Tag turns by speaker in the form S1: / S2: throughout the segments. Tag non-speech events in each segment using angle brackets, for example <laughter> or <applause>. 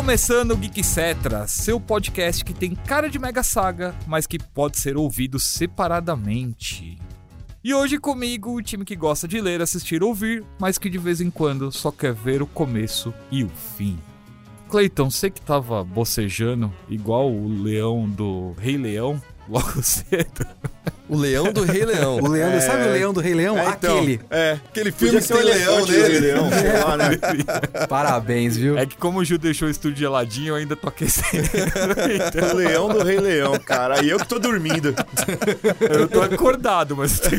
S1: Começando o Geek Cetra, seu podcast que tem cara de mega saga, mas que pode ser ouvido separadamente. E hoje comigo o time que gosta de ler, assistir, ouvir, mas que de vez em quando só quer ver o começo e o fim. Cleiton, você que tava bocejando igual o leão do Rei Leão logo <laughs> cedo.
S2: O leão do Rei Leão.
S3: O leão,
S4: É.
S3: sabe o leão do Rei Leão?
S4: É, então,
S3: Aquele.
S4: É.
S2: Aquele filme que tem leão
S4: elefante do Rei
S2: nele.
S4: Leão, sei lá, né? <laughs>
S3: Parabéns, viu?
S1: É que como o Gil deixou o estúdio geladinho, eu ainda tô aquecendo. <laughs>
S4: O leão do Rei Leão, cara. E eu que tô dormindo.
S1: Eu tô acordado, mas eu tô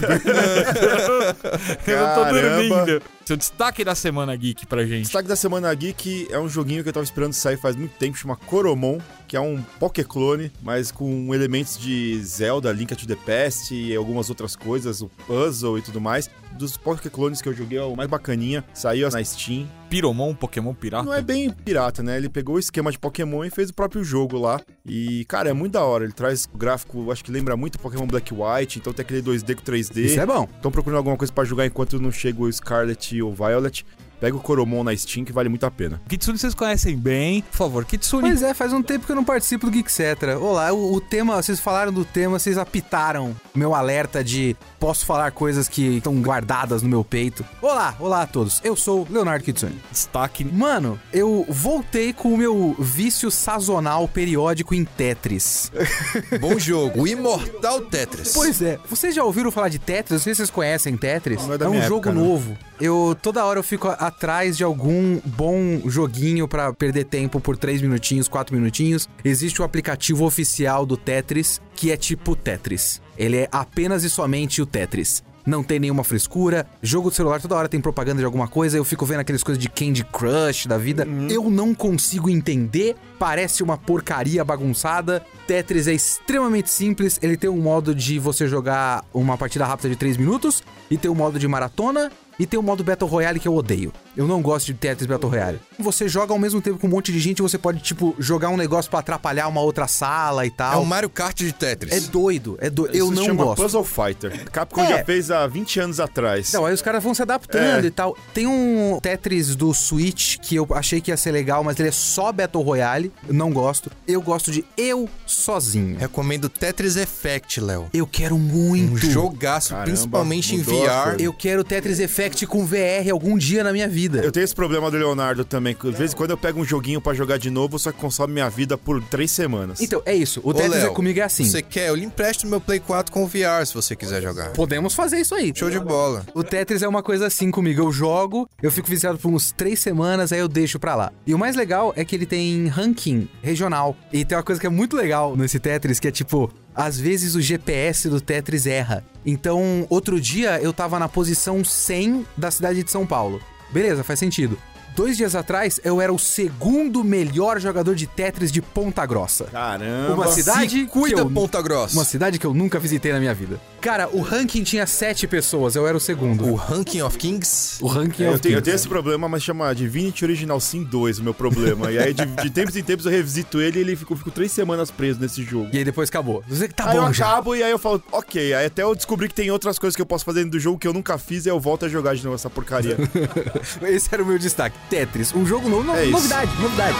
S1: Eu não tô
S4: Caramba.
S1: dormindo. Seu destaque da semana geek pra gente.
S4: Destaque da Semana Geek é um joguinho que eu tava esperando sair faz muito tempo, chama Coromon, que é um Pokéclone, mas com elementos de Zelda, Link to the Past e algumas outras coisas, o puzzle e tudo mais. Dos Pokéclones que eu joguei é o mais bacaninha, saiu na Steam.
S1: Piromon, Pokémon pirata?
S4: Não é bem pirata, né? Ele pegou o esquema de Pokémon e fez o próprio jogo lá. E, cara, é muito da hora. Ele traz o gráfico, acho que lembra muito Pokémon Black e White, então tem aquele 2D com 3D.
S3: Isso é bom.
S4: Estão procurando alguma coisa pra jogar enquanto não chega o Scarlet e o Violet. Pega o Coromon na Steam que vale muito a pena.
S1: Kitsune vocês conhecem bem. Por favor, Kitsune.
S3: Pois é, faz um tempo que eu não participo do Geek Cetra. Olá, o, o tema, vocês falaram do tema, vocês apitaram meu alerta de posso falar coisas que estão guardadas no meu peito. Olá, olá a todos. Eu sou Leonardo Kitsune.
S1: Destaque.
S3: Mano, eu voltei com o meu vício sazonal periódico em Tetris. <laughs>
S2: Bom jogo. O Imortal Tetris.
S3: Pois é, vocês já ouviram falar de Tetris? Não sei se vocês conhecem Tetris.
S4: Não é da
S3: um
S4: minha
S3: jogo
S4: época,
S3: novo. Eu toda hora eu fico atrás de algum bom joguinho pra perder tempo por 3 minutinhos, 4 minutinhos. Existe o aplicativo oficial do Tetris, que é tipo Tetris. Ele é apenas e somente o Tetris. Não tem nenhuma frescura. Jogo de celular toda hora tem propaganda de alguma coisa. Eu fico vendo aquelas coisas de Candy Crush da vida. Eu não consigo entender. Parece uma porcaria bagunçada. Tetris é extremamente simples. Ele tem um modo de você jogar uma partida rápida de 3 minutos. E tem um modo de maratona. E tem o modo Battle Royale que eu odeio. Eu não gosto de Tetris Battle Royale. Você joga ao mesmo tempo com um monte de gente. Você pode, tipo, jogar um negócio pra atrapalhar uma outra sala e
S2: É
S3: tal.
S2: o Mario Kart de Tetris.
S3: É doido, é doido. Eu
S4: Isso se
S3: não
S4: chama
S3: gosto.
S4: Puzzle Fighter. Capcom
S3: É.
S4: já fez há 20 anos atrás.
S3: Não, aí os caras vão se adaptando
S4: É.
S3: e tal. Tem um Tetris do Switch que eu achei que ia ser legal, mas ele é só Battle Royale. Eu não gosto. Eu gosto de eu sozinho.
S2: Recomendo Tetris Effect, Léo.
S3: Eu quero muito.
S2: Um jogaço,
S4: Caramba,
S2: principalmente em VR.
S3: Eu quero Tetris Effect com VR algum dia na minha vida.
S4: Eu tenho esse problema do Leonardo também. De vez em quando eu pego um joguinho pra jogar de novo, só que consome minha vida por três semanas.
S3: Então, é isso. O Tetris é comigo é assim.
S2: Você quer? Eu lhe empresto meu Play 4 com VR se você quiser jogar.
S3: Podemos fazer isso aí.
S2: Show de bola.
S3: O Tetris é uma coisa assim comigo. Eu jogo, eu fico viciado por uns três semanas, aí eu deixo pra lá. E o mais legal é que ele tem ranking regional. E tem uma coisa que é muito legal nesse Tetris, que é tipo. Às vezes o GPS do Tetris erra. Então, outro dia eu tava na posição 100 da cidade de São Paulo. Beleza, faz sentido. Dois dias atrás, eu era o segundo melhor jogador de Tetris de Ponta Grossa.
S4: Caramba.
S3: Uma cidade
S2: Se cuida,
S3: que eu-
S2: Ponta Grossa.
S3: Uma cidade que eu nunca visitei na minha vida. Cara, o ranking tinha sete pessoas, eu era o segundo.
S2: O Ranking of Kings.
S3: O ranking
S4: É,
S3: é
S4: eu, tenho, eu
S3: quinto.
S4: tenho esse problema, mas chama Divinity Original Sin 2, o meu problema. E aí, de, de tempos em tempos, eu revisito ele e ele fico, fico três semanas preso nesse jogo.
S3: E aí depois acabou. Você tá
S4: aí eu
S3: bom já.
S4: acabo e aí eu falo, ok. Aí até eu descobri que tem outras coisas que eu posso fazer dentro do jogo que eu nunca fiz e eu volto a jogar de novo essa porcaria. <laughs>
S3: Esse era o meu destaque. Tetris, um jogo novo, no-
S4: É isso.
S3: novidade, novidade.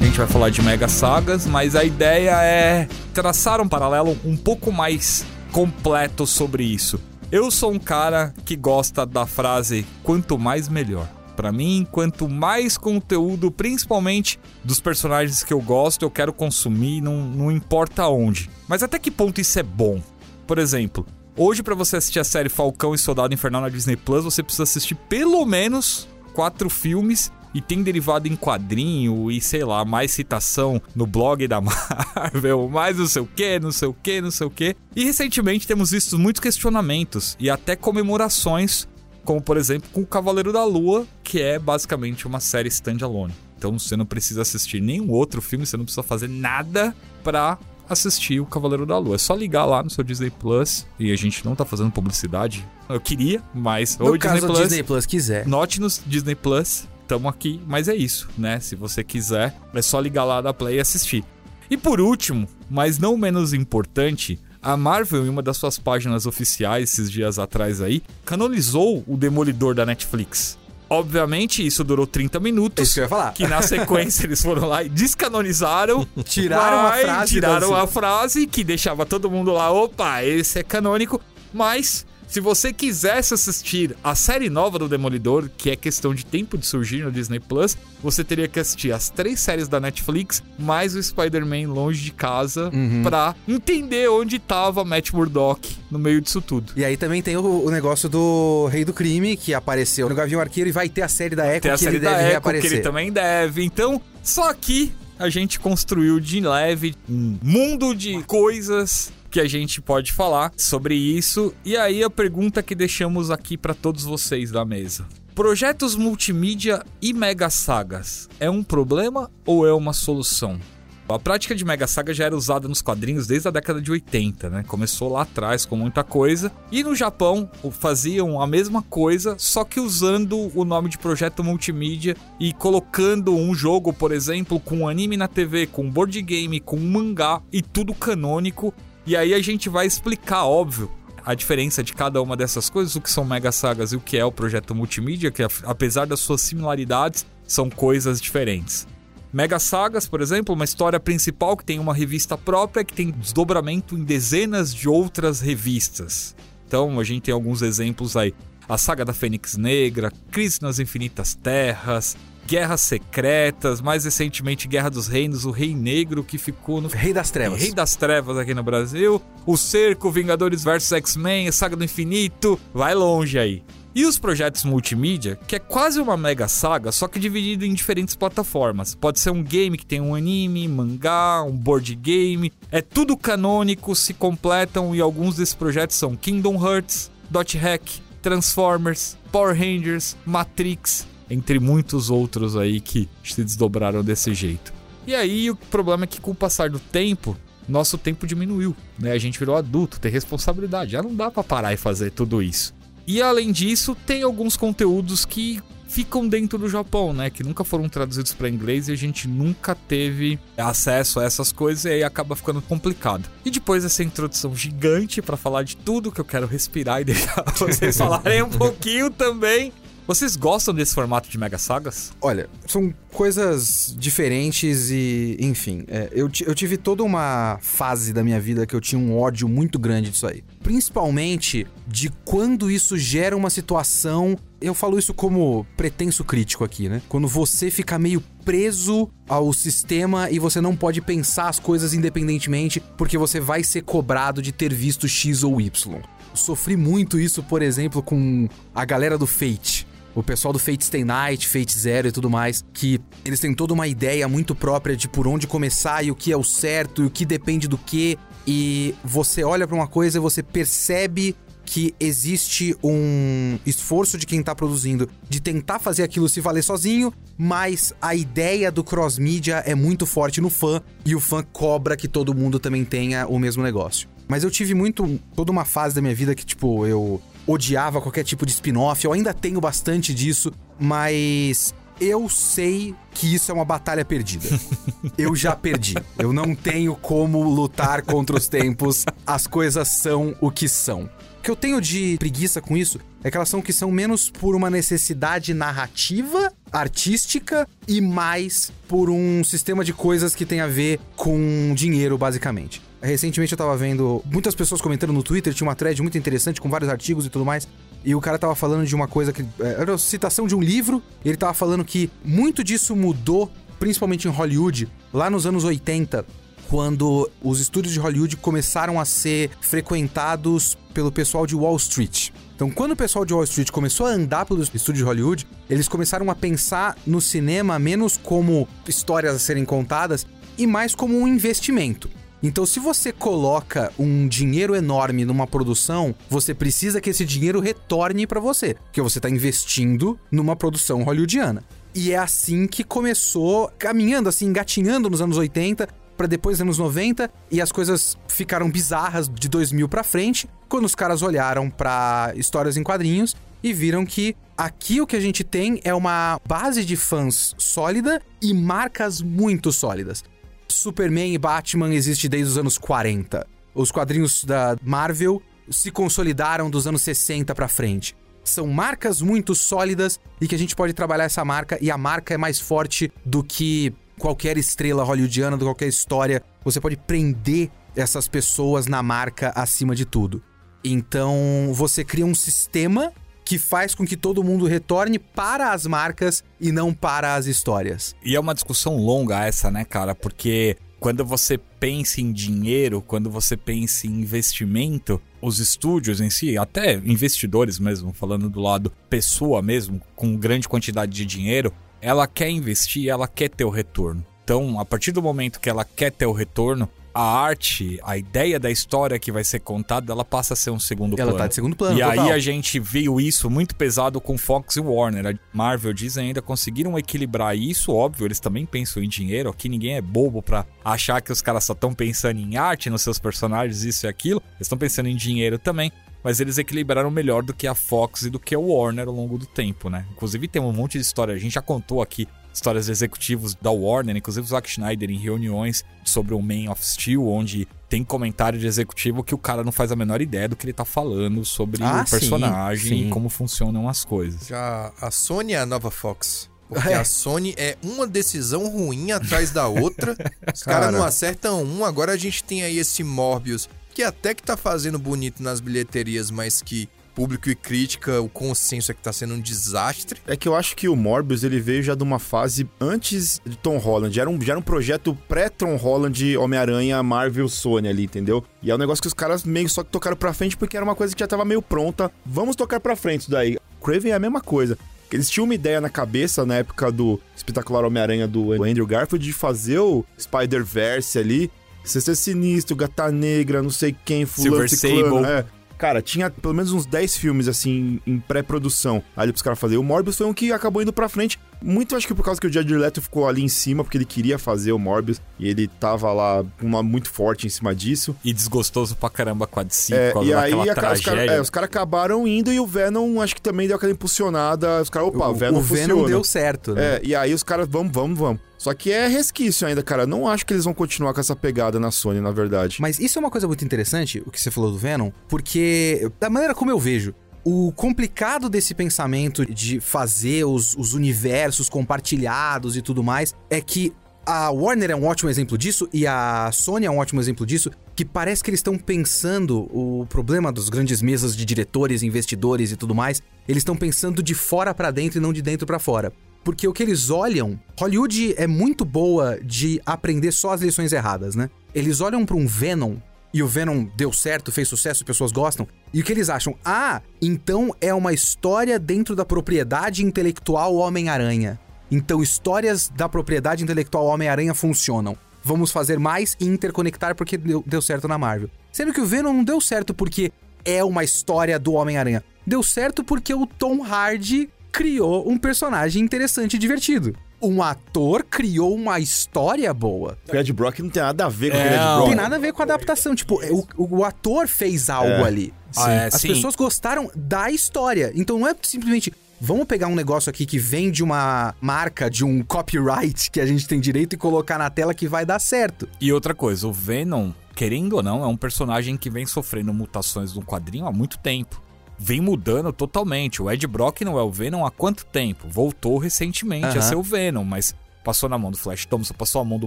S1: A gente vai falar de mega sagas, mas a ideia é traçar um paralelo um pouco mais completo sobre isso. Eu sou um cara que gosta da frase quanto mais melhor. Pra mim, quanto mais conteúdo, principalmente dos personagens que eu gosto, eu quero consumir, não, não importa onde. Mas até que ponto isso é bom? Por exemplo, hoje pra você assistir a série Falcão e Soldado Infernal na Disney Plus, você precisa assistir pelo menos quatro filmes e tem derivado em quadrinho e sei lá, mais citação no blog da <laughs> Marvel, mais não sei o que, não sei o que, não sei o que. E recentemente temos visto muitos questionamentos e até comemorações, como por exemplo com o Cavaleiro da Lua, que é basicamente uma série standalone. Então você não precisa assistir nenhum outro filme, você não precisa fazer nada pra assistir o Cavaleiro da Lua. É só ligar lá no seu Disney Plus e a gente não tá fazendo publicidade. Eu queria, mas
S3: No
S1: o Disney
S3: caso,
S1: Plus
S3: o Disney Plus quiser.
S1: Note nos Disney Plus, tamo aqui, mas é isso, né? Se você quiser, é só ligar lá da Play e assistir. E por último, mas não menos importante, a Marvel, em uma das suas páginas oficiais esses dias atrás aí, canonizou o Demolidor da Netflix. Obviamente, isso durou 30 minutos.
S3: Isso que eu ia falar.
S1: Que na sequência <laughs> eles foram lá e descanonizaram.
S3: Tiraram a frase
S1: Tiraram a frase que deixava todo mundo lá, opa, esse é canônico. Mas, se você quisesse assistir a série nova do Demolidor, que é questão de tempo de surgir no Disney Plus, você teria que assistir as três séries da Netflix, mais o Spider-Man longe de casa,
S3: Uhum.
S1: pra entender onde tava Matt Murdock no meio disso tudo.
S3: E aí também tem o, o negócio do Rei do Crime, que apareceu no Gavião Arqueiro e vai ter a série da Echo
S1: Tem a
S3: que
S1: série
S3: ele
S1: da
S3: deve
S1: Echo,
S3: reaparecer.
S1: que ele também deve. Então, só aqui a gente construiu de leve um mundo de coisas que a gente pode falar sobre isso. E aí a pergunta que deixamos aqui para todos vocês da mesa. Projetos multimídia e mega sagas é um problema ou é uma solução? A prática de Mega Saga já era usada nos quadrinhos desde a década de 80, né? Começou lá atrás com muita coisa. E no Japão faziam a mesma coisa, só que usando o nome de projeto multimídia e colocando um jogo, por exemplo, com anime na TV, com board game, com mangá e tudo canônico. E aí a gente vai explicar, óbvio, a diferença de cada uma dessas coisas, o que são mega sagas e o que é o projeto multimídia, que apesar das suas similaridades, são coisas diferentes. Mega Sagas, por exemplo, uma história principal que tem uma revista própria que tem desdobramento em dezenas de outras revistas. Então a gente tem alguns exemplos aí. A Saga da Fênix Negra, Crise nas Infinitas Terras, Guerras Secretas, mais recentemente Guerra dos Reinos, o Rei Negro que ficou no
S3: Rei das Trevas.
S1: Rei das Trevas aqui no Brasil, o Cerco, Vingadores vs X-Men, a Saga do Infinito, vai longe aí. E os projetos multimídia, que é quase uma mega saga, só que dividido em diferentes plataformas. Pode ser um game que tem um anime, mangá, um board game. É tudo canônico, se completam e alguns desses projetos são Kingdom Hearts, Dot Hack, Transformers, Power Rangers, Matrix, entre muitos outros aí que se desdobraram desse jeito. E aí o problema é que com o passar do tempo, nosso tempo diminuiu, né? A gente virou adulto, tem responsabilidade, já não dá pra parar e fazer tudo isso. E além disso, tem alguns conteúdos que ficam dentro do Japão, né? Que nunca foram traduzidos para inglês e a gente nunca teve acesso a essas coisas e aí acaba ficando complicado. E depois dessa introdução gigante para falar de tudo que eu quero respirar e <laughs> deixar vocês falarem um pouquinho também. Vocês gostam desse formato de mega sagas?
S3: Olha, são coisas diferentes e, enfim, é, eu, eu tive toda uma fase da minha vida que eu tinha um ódio muito grande disso aí. Principalmente de quando isso gera uma situação. Eu falo isso como pretenso crítico aqui, né? Quando você fica meio preso ao sistema e você não pode pensar as coisas independentemente porque você vai ser cobrado de ter visto X ou Y. Sofri muito isso, por exemplo, com a galera do Fate o pessoal do Fate Stay Night, Fate Zero e tudo mais, que eles têm toda uma ideia muito própria de por onde começar e o que é o certo e o que depende do que. E você olha pra uma coisa e você percebe que existe um esforço de quem tá produzindo de tentar fazer aquilo se valer sozinho, mas a ideia do cross-mídia é muito forte no fã e o fã cobra que todo mundo também tenha o mesmo negócio. Mas eu tive muito toda uma fase da minha vida que tipo eu odiava qualquer tipo de spin-off, eu ainda tenho bastante disso, mas eu sei que isso é uma batalha perdida. <laughs> Eu já perdi. Eu não tenho como lutar contra os tempos. As coisas são o que são. O que eu tenho de preguiça com isso é que elas são o que são menos por uma necessidade narrativa, artística e mais por um sistema de coisas que tem a ver com dinheiro, basicamente. Recentemente eu tava vendo muitas pessoas comentando no Twitter, tinha uma thread muito interessante com vários artigos e tudo mais. E o cara tava falando de uma coisa que. é, Era uma citação de um livro. E ele tava falando que muito disso mudou, principalmente em Hollywood, lá nos anos 80, quando os estúdios de Hollywood começaram a ser frequentados pelo pessoal de Wall Street. Então, quando o pessoal de Wall Street começou a andar pelos estúdios de Hollywood, eles começaram a pensar no cinema menos como histórias a serem contadas e mais como um investimento. Então, se você coloca um dinheiro enorme numa produção, você precisa que esse dinheiro retorne pra você, porque você tá investindo numa produção hollywoodiana. E é assim que começou, caminhando assim, engatinhando nos anos 80 para depois anos 90 e as coisas ficaram bizarras de 2000 pra frente, quando os caras olharam pra histórias em quadrinhos e viram que aqui o que a gente tem é uma base de fãs sólida e marcas muito sólidas. Superman e Batman existem desde os anos 40. Os quadrinhos da Marvel se consolidaram dos anos 60 pra frente. São marcas muito sólidas e que a gente pode trabalhar essa marca e a marca é mais forte do que qualquer estrela hollywoodiana, de qualquer história. Você pode prender essas pessoas na marca acima de tudo. Então, você cria um sistema que faz com que todo mundo retorne para as marcas e não para as histórias.
S1: E é uma discussão longa essa, né, cara? Porque quando você pensa em dinheiro, quando você pensa em investimento, os estúdios em si, até investidores mesmo, falando do lado pessoa mesmo, com grande quantidade de dinheiro, ela quer investir, ela quer ter o retorno. Então, a partir do momento que ela quer ter o retorno, a arte, a ideia da história que vai ser contada, ela passa a ser um segundo
S3: Ela
S1: plano.
S3: tá de segundo plano,
S1: E
S3: total.
S1: aí a gente viu isso muito pesado com Fox e Warner. A Marvel, Disney ainda conseguiram equilibrar isso, óbvio, eles também pensam em dinheiro. Aqui ninguém é bobo pra achar que os caras só estão pensando em arte nos seus personagens, isso e aquilo. Eles estão pensando em dinheiro também. Mas eles equilibraram melhor do que a Fox e do que a Warner ao longo do tempo, né? Inclusive tem um monte de história, a gente já contou aqui histórias de executivos da Warner, inclusive o Zack Snyder em reuniões sobre o Man of Steel, onde tem comentário de executivo que o cara não faz a menor ideia do que ele tá falando sobre
S3: Ah,
S1: o personagem
S3: sim, sim.
S1: e como funcionam as coisas.
S2: Já a Sony é a nova Fox. Porque a Sony é uma decisão ruim atrás da outra. Os caras
S3: Cara.
S2: não acertam um. Agora a gente tem aí esse Morbius, que até que tá fazendo bonito nas bilheterias, mas que público e crítica, o consenso é que tá sendo um desastre.
S4: É que eu acho que o Morbius ele veio já de uma fase antes de Tom Holland. Era um, já era um projeto pré-Tom Holland, Homem-Aranha, Marvel, Sony ali, entendeu? E é um negócio que os caras meio só que tocaram pra frente porque era uma coisa que já tava meio pronta. Vamos tocar pra frente isso daí. Craven é a mesma coisa. Eles tinham uma ideia na cabeça na época do espetacular Homem-Aranha do Andrew Garfield de fazer o Spider-Verse ali. Sexta Sinistro, Gata Negra, não sei quem, fulano,
S1: Silver
S4: ciclano,
S1: Sable.
S4: é. Cara, tinha pelo menos uns 10 filmes, assim, em pré-produção ali pros caras fazerem. O Morbius foi um que acabou indo pra frente. Muito acho que por causa que o Jared Leto ficou ali em cima, porque ele queria fazer o Morbius. E ele tava lá uma, muito forte em cima disso.
S1: E desgostoso pra caramba com a DC,
S4: É, e aí a ca- os
S1: tragédia.
S4: caras cara acabaram indo e o Venom acho que também deu aquela impulsionada. Os caras, opa, o,
S3: o,
S4: Venom
S3: o Venom
S4: funciona.
S3: deu certo, né?
S4: É, e aí os caras, vamos, vamos, vamos. Só que é resquício ainda, cara. Não acho que eles vão continuar com essa pegada na Sony, na verdade.
S3: Mas isso é uma coisa muito interessante, o que você falou do Venom, porque da maneira como eu vejo, o complicado desse pensamento de fazer os, os universos compartilhados e tudo mais é que a Warner é um ótimo exemplo disso e a Sony é um ótimo exemplo disso, que parece que eles estão pensando o problema das grandes mesas de diretores, investidores e tudo mais, eles estão pensando de fora pra dentro e não de dentro pra fora. Porque o que eles olham, Hollywood é muito boa de aprender só as lições erradas, né? Eles olham pra um Venom e o Venom deu certo, fez sucesso, pessoas gostam. E o que eles acham? Ah, então é uma história dentro da propriedade intelectual Homem-Aranha. Então histórias da propriedade intelectual Homem-Aranha funcionam. Vamos fazer mais e interconectar porque deu, deu certo na Marvel. Sendo que o Venom não deu certo porque é uma história do Homem-Aranha. Deu certo porque o Tom Hardy criou um personagem interessante e divertido. Um ator criou uma história boa.
S4: O Ed Brock não tem nada a ver com
S1: É,
S4: o Ed
S1: não.
S4: Brock.
S3: Não tem nada a ver com a adaptação. Tipo, o, o ator fez algo ali.
S1: Ah, é,
S3: As
S1: sim.
S3: pessoas gostaram da história. Então não é simplesmente. Vamos pegar um negócio aqui que vem de uma marca, de um copyright que a gente tem direito e colocar na tela que vai dar certo.
S1: E outra coisa, o Venom, querendo ou não, é um personagem que vem sofrendo mutações no quadrinho há muito tempo. Vem mudando totalmente. O Ed Brock não é o Venom há quanto tempo? Voltou recentemente a
S3: Aham.
S1: ser o Venom, mas passou na mão do Flash Thompson, passou na mão do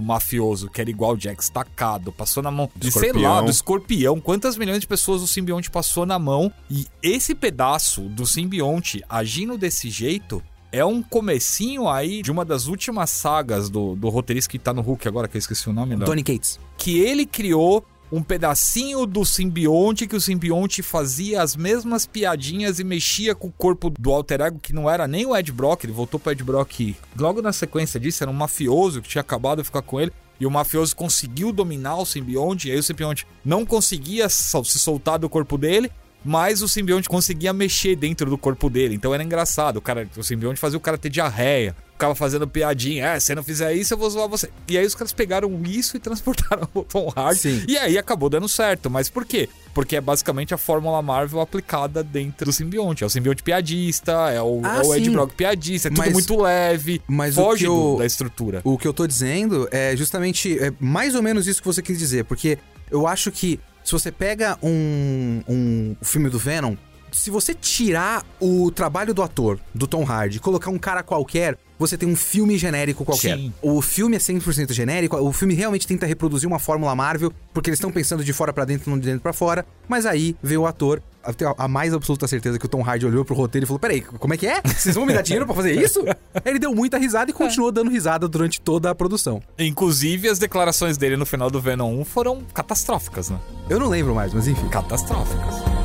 S1: mafioso, que era igual o Jack Stacado, passou na mão de, sei lá, do escorpião. Quantas milhões de pessoas o simbionte passou na mão? E esse pedaço do simbionte agindo desse jeito é um comecinho aí de uma das últimas sagas do, do roteirista que tá no Hulk agora, que eu esqueci o nome.
S3: Tony Cates.
S1: que ele criou um pedacinho do simbionte que o simbionte fazia as mesmas piadinhas e mexia com o corpo do alter ego que não era nem o Ed Brock, ele voltou pro Ed Brock logo na sequência disso, era um mafioso que tinha acabado de ficar com ele. E o mafioso conseguiu dominar o simbionte, e aí o simbionte não conseguia se soltar do corpo dele. Mas o simbionte conseguia mexer dentro do corpo dele. Então era engraçado. O, cara, o simbionte fazia o cara ter diarreia. Ficava fazendo piadinha. É, se você não fizer isso, eu vou zoar você. E aí os caras pegaram isso e transportaram <laughs> o Tom Hardy.
S3: Sim.
S1: E aí acabou dando certo. Mas por quê? Porque é basicamente a fórmula Marvel aplicada dentro do simbionte. É o simbionte piadista, é o,
S3: Ah,
S1: é o Ed. Brock piadista, é tudo
S3: Mas-
S1: muito leve.
S3: mas o
S1: foge
S3: eu-
S1: da estrutura.
S3: O que eu tô dizendo é justamente é mais ou menos isso que você quis dizer, porque eu acho que se você pega um, um filme do Venom, se você tirar o trabalho do ator, do Tom Hardy, e colocar um cara qualquer, você tem um filme genérico qualquer.
S1: Sim.
S3: O filme é 100% genérico, o filme realmente tenta reproduzir uma fórmula Marvel, porque eles estão pensando de fora pra dentro, não de dentro pra fora, mas aí veio o ator, eu tenho a mais absoluta certeza que o Tom Hardy olhou pro roteiro e falou: Peraí, como é que é? Vocês vão me dar dinheiro pra fazer isso? <laughs> Ele deu muita risada e continuou dando risada durante toda a produção.
S1: Inclusive, as declarações dele no final do Venom 1 foram catastróficas, né?
S3: Eu não lembro mais, mas enfim.
S1: Catastróficas.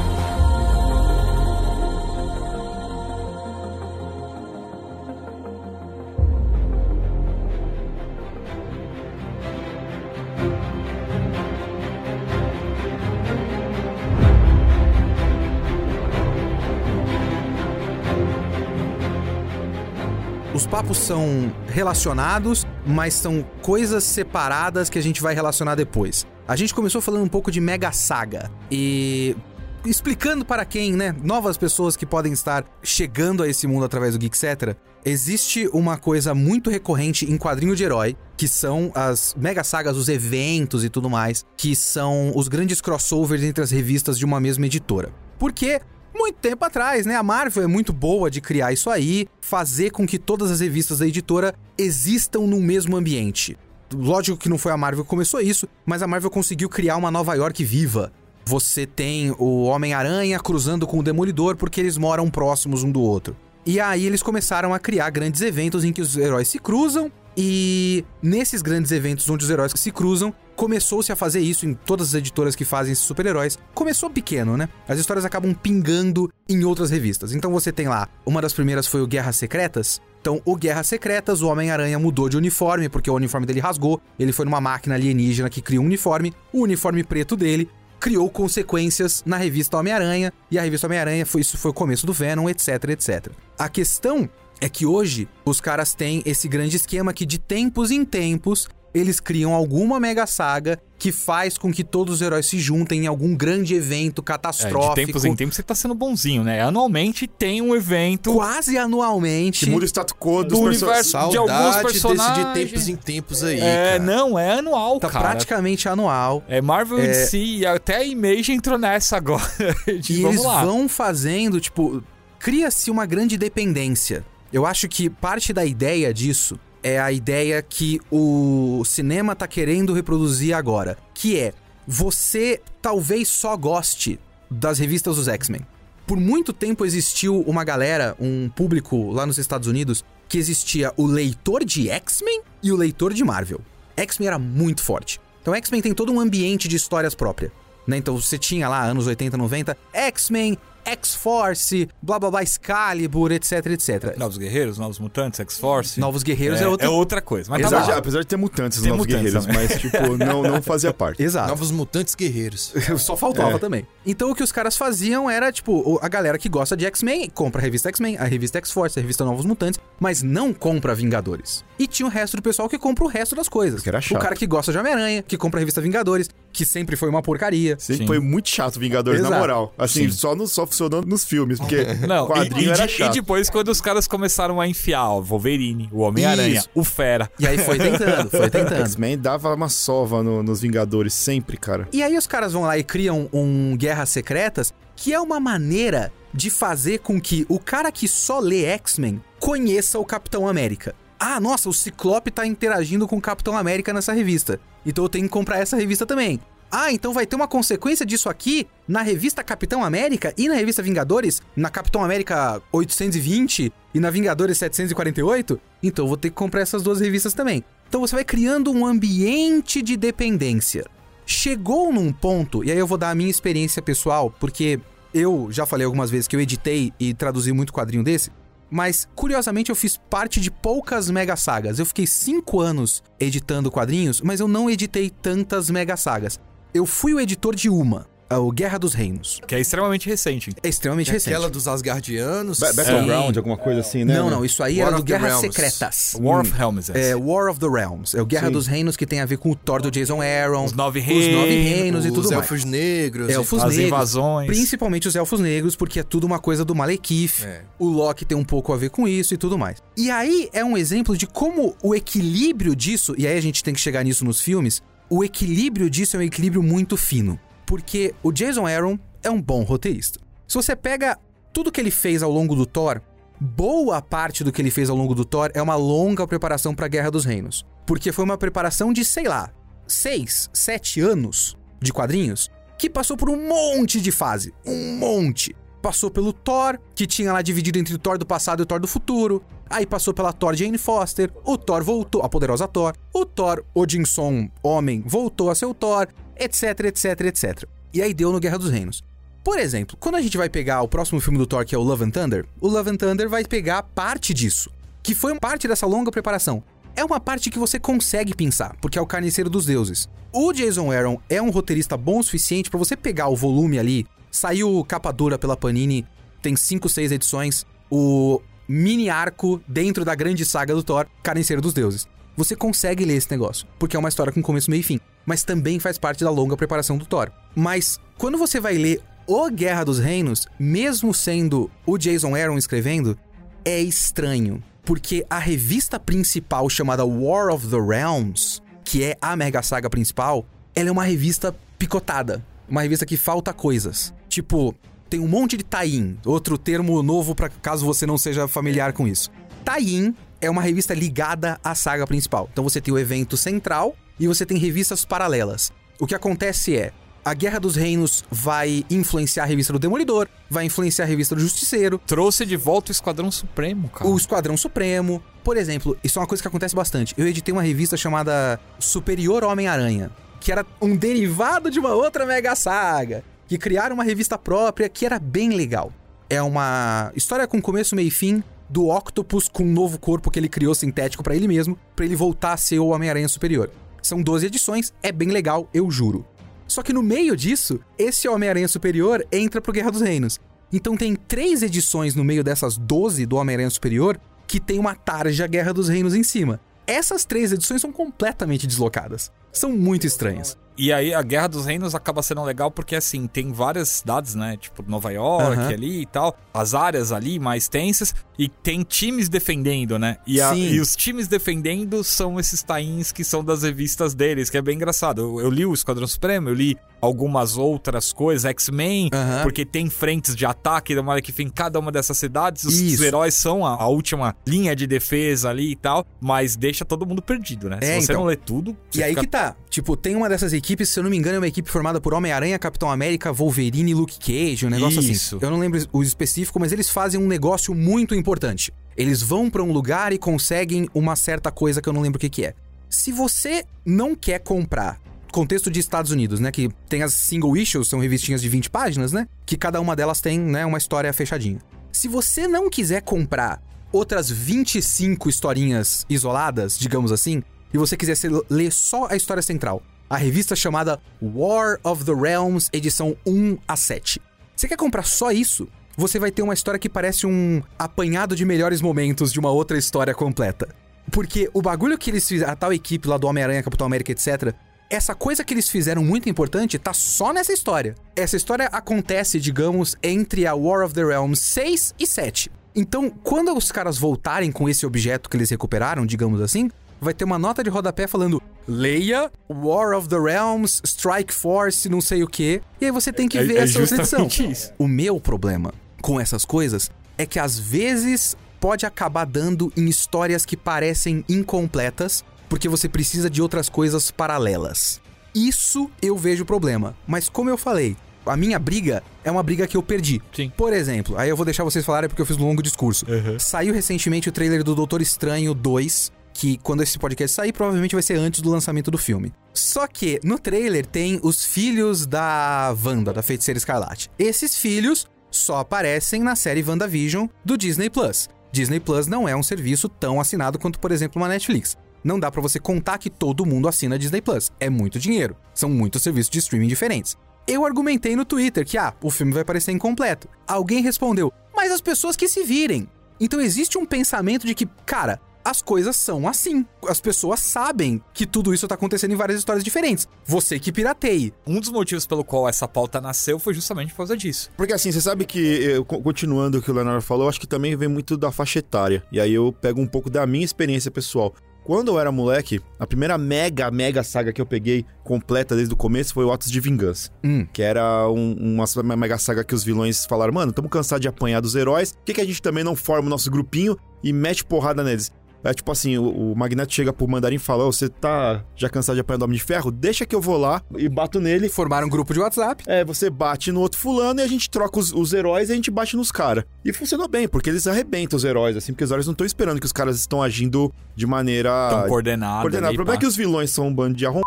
S3: Papos são relacionados, mas são coisas separadas que a gente vai relacionar depois. A gente começou falando um pouco de Mega Saga e explicando para quem, né, novas pessoas que podem estar chegando a esse mundo através do Geekcetera, existe uma coisa muito recorrente em quadrinho de herói, que são as mega sagas, os eventos e tudo mais, que são os grandes crossovers entre as revistas de uma mesma editora. Porque muito tempo atrás, né? A Marvel é muito boa de criar isso aí, fazer com que todas as revistas da editora existam no mesmo ambiente. Lógico que não foi a Marvel que começou isso, mas a Marvel conseguiu criar uma Nova York viva. Você tem o Homem-Aranha cruzando com o Demolidor porque eles moram próximos um do outro. E aí eles começaram a criar grandes eventos em que os heróis se cruzam e nesses grandes eventos onde os heróis se cruzam, começou-se a fazer isso em todas as editoras que fazem esses super-heróis. Começou pequeno, né? As histórias acabam pingando em outras revistas. Então você tem lá, uma das primeiras foi o Guerras Secretas. Então, o Guerras Secretas, o Homem-Aranha mudou de uniforme, porque o uniforme dele rasgou. Ele foi numa máquina alienígena que criou um uniforme. O uniforme preto dele criou consequências na revista Homem-Aranha, e a revista Homem-Aranha foi isso foi o começo do Venom, etc, etc. A questão é que hoje os caras têm esse grande esquema que de tempos em tempos eles criam alguma mega saga que faz com que todos os heróis se juntem em algum grande evento
S1: É,
S3: catastrófico.
S1: de tempos em tempos você tá sendo bonzinho, né? Anualmente tem um evento
S3: Quase anualmente.
S4: Que muda o status quo dos
S1: Do
S4: perso-
S1: universo de alguns
S2: Saudade desse de
S1: personagens.
S2: tempos em tempos aí,
S1: É,
S2: cara.
S1: não, é anual,
S3: Tá
S1: cara.
S3: praticamente anual.
S1: É Marvel em si, e até a Image entrou nessa agora. <laughs>
S3: E
S1: vamos
S3: eles
S1: lá.
S3: vão fazendo, tipo, cria-se uma grande dependência. Eu acho que parte da ideia disso é a ideia que o cinema tá querendo reproduzir agora, que é você talvez só goste das revistas dos X-Men. Por muito tempo existiu uma galera, um público lá nos Estados Unidos, que existia o leitor de X-Men e o leitor de Marvel. X-Men era muito forte. Então X-Men tem todo um ambiente de histórias própria. Né? Então você tinha lá, anos 80, 90, X-Men, X-Force, blá blá blá, Excalibur, etc, etc.
S1: Novos Guerreiros, Novos Mutantes, X-Force.
S3: Novos Guerreiros
S1: é,
S3: é, outro.
S1: é outra coisa. Mas
S4: Apesar
S1: tá lá.
S4: apesar de ter mutantes, os
S1: Tem
S4: novos
S1: mutantes
S4: guerreiros,
S1: também.
S4: mas, tipo, <laughs> não, não fazia parte.
S3: Exato.
S2: Novos mutantes guerreiros. <laughs>
S3: Só faltava
S4: É.
S3: também. Então o que os caras faziam era, tipo, o- a galera que gosta de X-Men compra a revista X-Men, a revista X-Force, a revista Novos Mutantes, mas não compra Vingadores. E tinha o resto do pessoal que compra o resto das coisas.
S4: Que era
S3: o
S4: chato.
S3: cara que gosta de Homem-Aranha, que compra a revista Vingadores, que sempre foi uma porcaria.
S4: Sempre
S1: Sim.
S4: foi muito chato Vingadores, na
S3: Exato.
S4: moral. Assim,
S1: Sim.
S4: só, no, só funcionou nos filmes, porque <laughs>
S1: Não,
S4: o quadrinho
S1: e, e
S4: era
S1: de- e
S4: chato.
S1: depois quando os caras começaram a enfiar o Wolverine, o Homem-Aranha, o Fera.
S3: E aí foi tentando, foi <laughs> tentando.
S4: X-Men dava uma sova no- nos Vingadores, sempre, cara.
S3: E aí os caras vão lá e criam um Guerras Secretas, que é uma maneira de fazer com que o cara que só lê X-Men conheça o Capitão América. Ah, nossa, o Ciclope tá interagindo com o Capitão América nessa revista. Então eu tenho que comprar essa revista também. Ah, então vai ter uma consequência disso aqui na revista Capitão América e na revista Vingadores, na Capitão América 820 e na Vingadores 748? Então eu vou ter que comprar essas duas revistas também. Então você vai criando um ambiente de dependência chegou num ponto, e aí eu vou dar a minha experiência pessoal, porque eu já falei algumas vezes que eu editei e traduzi muito quadrinho desse, mas curiosamente eu fiz parte de poucas mega sagas. Eu fiquei cinco anos editando quadrinhos, mas eu não editei tantas mega sagas. Eu fui o editor de uma. É o Guerra dos Reinos.
S1: Que é extremamente recente.
S3: É extremamente recente.
S2: Aquela dos Asgardianos.
S4: Ba- Battleground, alguma coisa assim, né?
S3: Não, não, isso aí
S2: War
S3: era do
S2: of the
S3: Guerras
S2: Realms.
S3: Secretas.
S1: War of Helms.
S3: É War of the Realms. É o Guerra
S4: Sim.
S3: dos Reinos que tem a ver com o Thor do Jason Aaron.
S1: Os Nove
S3: Os Nove
S1: Reinos,
S3: Reinos e
S2: os
S3: tudo mais.
S2: elfos negros.
S3: Elfos
S1: as
S3: negros.
S1: invasões.
S3: Principalmente os elfos negros, porque é tudo uma coisa do Malekith.
S2: É.
S3: O Loki tem um pouco a ver com isso e tudo mais. E aí é um exemplo de como o equilíbrio disso, e aí a gente tem que chegar nisso nos filmes, o equilíbrio disso é um equilíbrio muito fino. Porque o Jason Aaron é um bom roteirista. Se você pega tudo que ele fez ao longo do Thor, boa parte do que ele fez ao longo do Thor é uma longa preparação pra Guerra dos Reinos. Porque foi uma preparação de, sei lá, seis, sete anos de quadrinhos que passou por um monte de fase. Um monte. Passou pelo Thor, que tinha lá dividido entre o Thor do passado e o Thor do futuro. Aí passou pela Thor Jane Foster. O Thor voltou, a poderosa Thor. O Thor Odinson, homem, voltou a ser o Thor, etc, etc, etc. E aí deu no Guerra dos Reinos. Por exemplo, quando a gente vai pegar o próximo filme do Thor, que é o Love and Thunder, o Love and Thunder vai pegar parte disso, que foi parte dessa longa preparação. É uma parte que você consegue pensar, porque é o carniceiro dos deuses. O Jason Aaron é um roteirista bom o suficiente pra você pegar o volume ali. Saiu capa dura pela Panini, tem 5, 6 edições. O mini arco dentro da grande saga do Thor, Carniceiro dos Deuses. Você consegue ler esse negócio, porque é uma história com começo, meio e fim. Mas também faz parte da longa preparação do Thor. Mas quando você vai ler O Guerra dos Reinos, mesmo sendo o Jason Aaron escrevendo, é estranho. Porque a revista principal chamada War of the Realms, que é a mega saga principal, ela é uma revista picotada. Uma revista que falta coisas. Tipo, tem um monte de tie-in. Outro termo novo para caso você não seja familiar com isso. Tie-in é uma revista ligada à saga principal. Então você tem o evento central e você tem revistas paralelas. O que acontece é, a Guerra dos Reinos vai influenciar a revista do Demolidor, vai influenciar a revista do Justiceiro,
S1: Trouxe de volta o Esquadrão Supremo, cara.
S3: o Esquadrão Supremo. Por exemplo, isso é uma coisa que acontece bastante. Eu editei uma revista chamada Superior Homem-Aranha, que era um derivado de uma outra mega saga, que criaram uma revista própria que era bem legal. É uma história com começo, meio e fim do Octopus com um novo corpo que ele criou sintético pra ele mesmo, pra ele voltar a ser o Homem-Aranha Superior. São 12 edições, é bem legal, eu juro. Só que no meio disso, esse Homem-Aranha Superior entra pro Guerra dos Reinos. Então tem três edições no meio dessas 12 do Homem-Aranha Superior que tem uma tarja Guerra dos Reinos em cima. Essas três edições são completamente deslocadas. São muito estranhas.
S1: E aí a Guerra dos Reinos acaba sendo legal porque, assim, tem várias cidades, né? Tipo, Nova York
S3: Aham.
S1: ali e tal. As áreas ali mais tensas. E tem times defendendo, né? E, a- e os times defendendo são esses tains que são das revistas deles, que é bem engraçado. Eu, eu li o Esquadrão Supremo, eu li algumas outras coisas, X-Men,
S3: Aham.
S1: porque tem frentes de ataque da Malekith em cada uma dessas cidades. Os,
S3: Isso.
S1: heróis são a, a última linha de defesa ali e tal, mas deixa todo mundo perdido, né?
S3: É,
S1: Se você
S3: então.
S1: não lê tudo,
S3: e aí
S1: fica
S3: que tá. Tipo, tem uma dessas equipes, se eu não me engano, é uma equipe formada por Homem-Aranha, Capitão América, Wolverine e Luke Cage, um negócio
S1: Isso.
S3: assim. Eu não lembro o específico, mas eles fazem um negócio muito importante. Eles vão pra um lugar e conseguem uma certa coisa que eu não lembro o que, que é. Se você não quer comprar contexto de Estados Unidos, né, que tem as single issues, são revistinhas de 20 páginas, né, que cada uma delas tem, né, uma história fechadinha. Se você não quiser comprar outras 25 historinhas isoladas, digamos assim, e você quiser se- ler só a história central, a revista chamada War of the Realms, edição 1 a 7. Você quer comprar só isso? Você vai ter uma história que parece um apanhado de melhores momentos de uma outra história completa. Porque o bagulho que eles fizeram, a tal equipe lá do Homem-Aranha, Capitão América, etc., essa coisa que eles fizeram muito importante tá só nessa história. Essa história acontece, digamos, entre a War of the Realms 6 e 7. Então, quando os caras voltarem com esse objeto que eles recuperaram, digamos assim, vai ter uma nota de rodapé falando Leia, War of the Realms, Strike Force, não sei o quê. E aí você tem que
S1: É-
S3: ver
S1: é
S3: essa edição.
S1: justamente isso.
S3: O meu problema com essas coisas é que às vezes pode acabar dando em histórias que parecem incompletas, porque você precisa de outras coisas paralelas. Isso eu vejo problema. Mas como eu falei, a minha briga é uma briga que eu perdi.
S1: Sim.
S3: Por exemplo, aí eu vou deixar vocês falarem porque eu fiz um longo discurso.
S1: Uhum.
S3: Saiu recentemente o trailer do Doutor Estranho 2, que quando esse podcast sair, provavelmente vai ser antes do lançamento do filme. Só que no trailer tem os filhos da Wanda, da Feiticeira Escarlate. Esses filhos só aparecem na série WandaVision do Disney Plus. Disney Plus não é um serviço tão assinado quanto, por exemplo, uma Netflix. Não dá pra você contar que todo mundo assina Disney Plus. É muito dinheiro. São muitos serviços de streaming diferentes. Eu argumentei no Twitter que, ah, o filme vai parecer incompleto. Alguém respondeu, mas as pessoas que se virem. Então existe um pensamento de que, cara, as coisas são assim. As pessoas sabem que tudo isso tá acontecendo em várias histórias diferentes. Você que pirateie.
S1: Um dos motivos pelo qual essa pauta nasceu foi justamente por causa disso.
S4: Porque assim, você sabe que, continuando o que o Leonardo falou, eu acho que também vem muito da faixa etária. E aí eu pego um pouco da minha experiência pessoal. Quando eu era moleque, a primeira mega, mega saga que eu peguei completa desde o começo foi o Atos de Vingança.
S3: Hum.
S4: Que era um- uma, mega saga que os vilões falaram: mano, tamo cansados de apanhar dos heróis, por que, que a gente também não forma o nosso grupinho e mete porrada neles? É tipo assim, o, o Magneto chega pro Mandarim e fala: Ô, você tá já cansado de apanhar do Homem de Ferro? Deixa que eu vou lá e bato nele.
S3: Formaram um grupo de WhatsApp.
S4: É, você bate no outro fulano e a gente troca os, os heróis e a gente bate nos caras. E funcionou bem, porque eles arrebentam os heróis, assim, porque os heróis não estão esperando que os caras estão agindo de maneira.
S1: Tão coordenado.
S4: coordenada. O problema é que os vilões são um bando de arrom...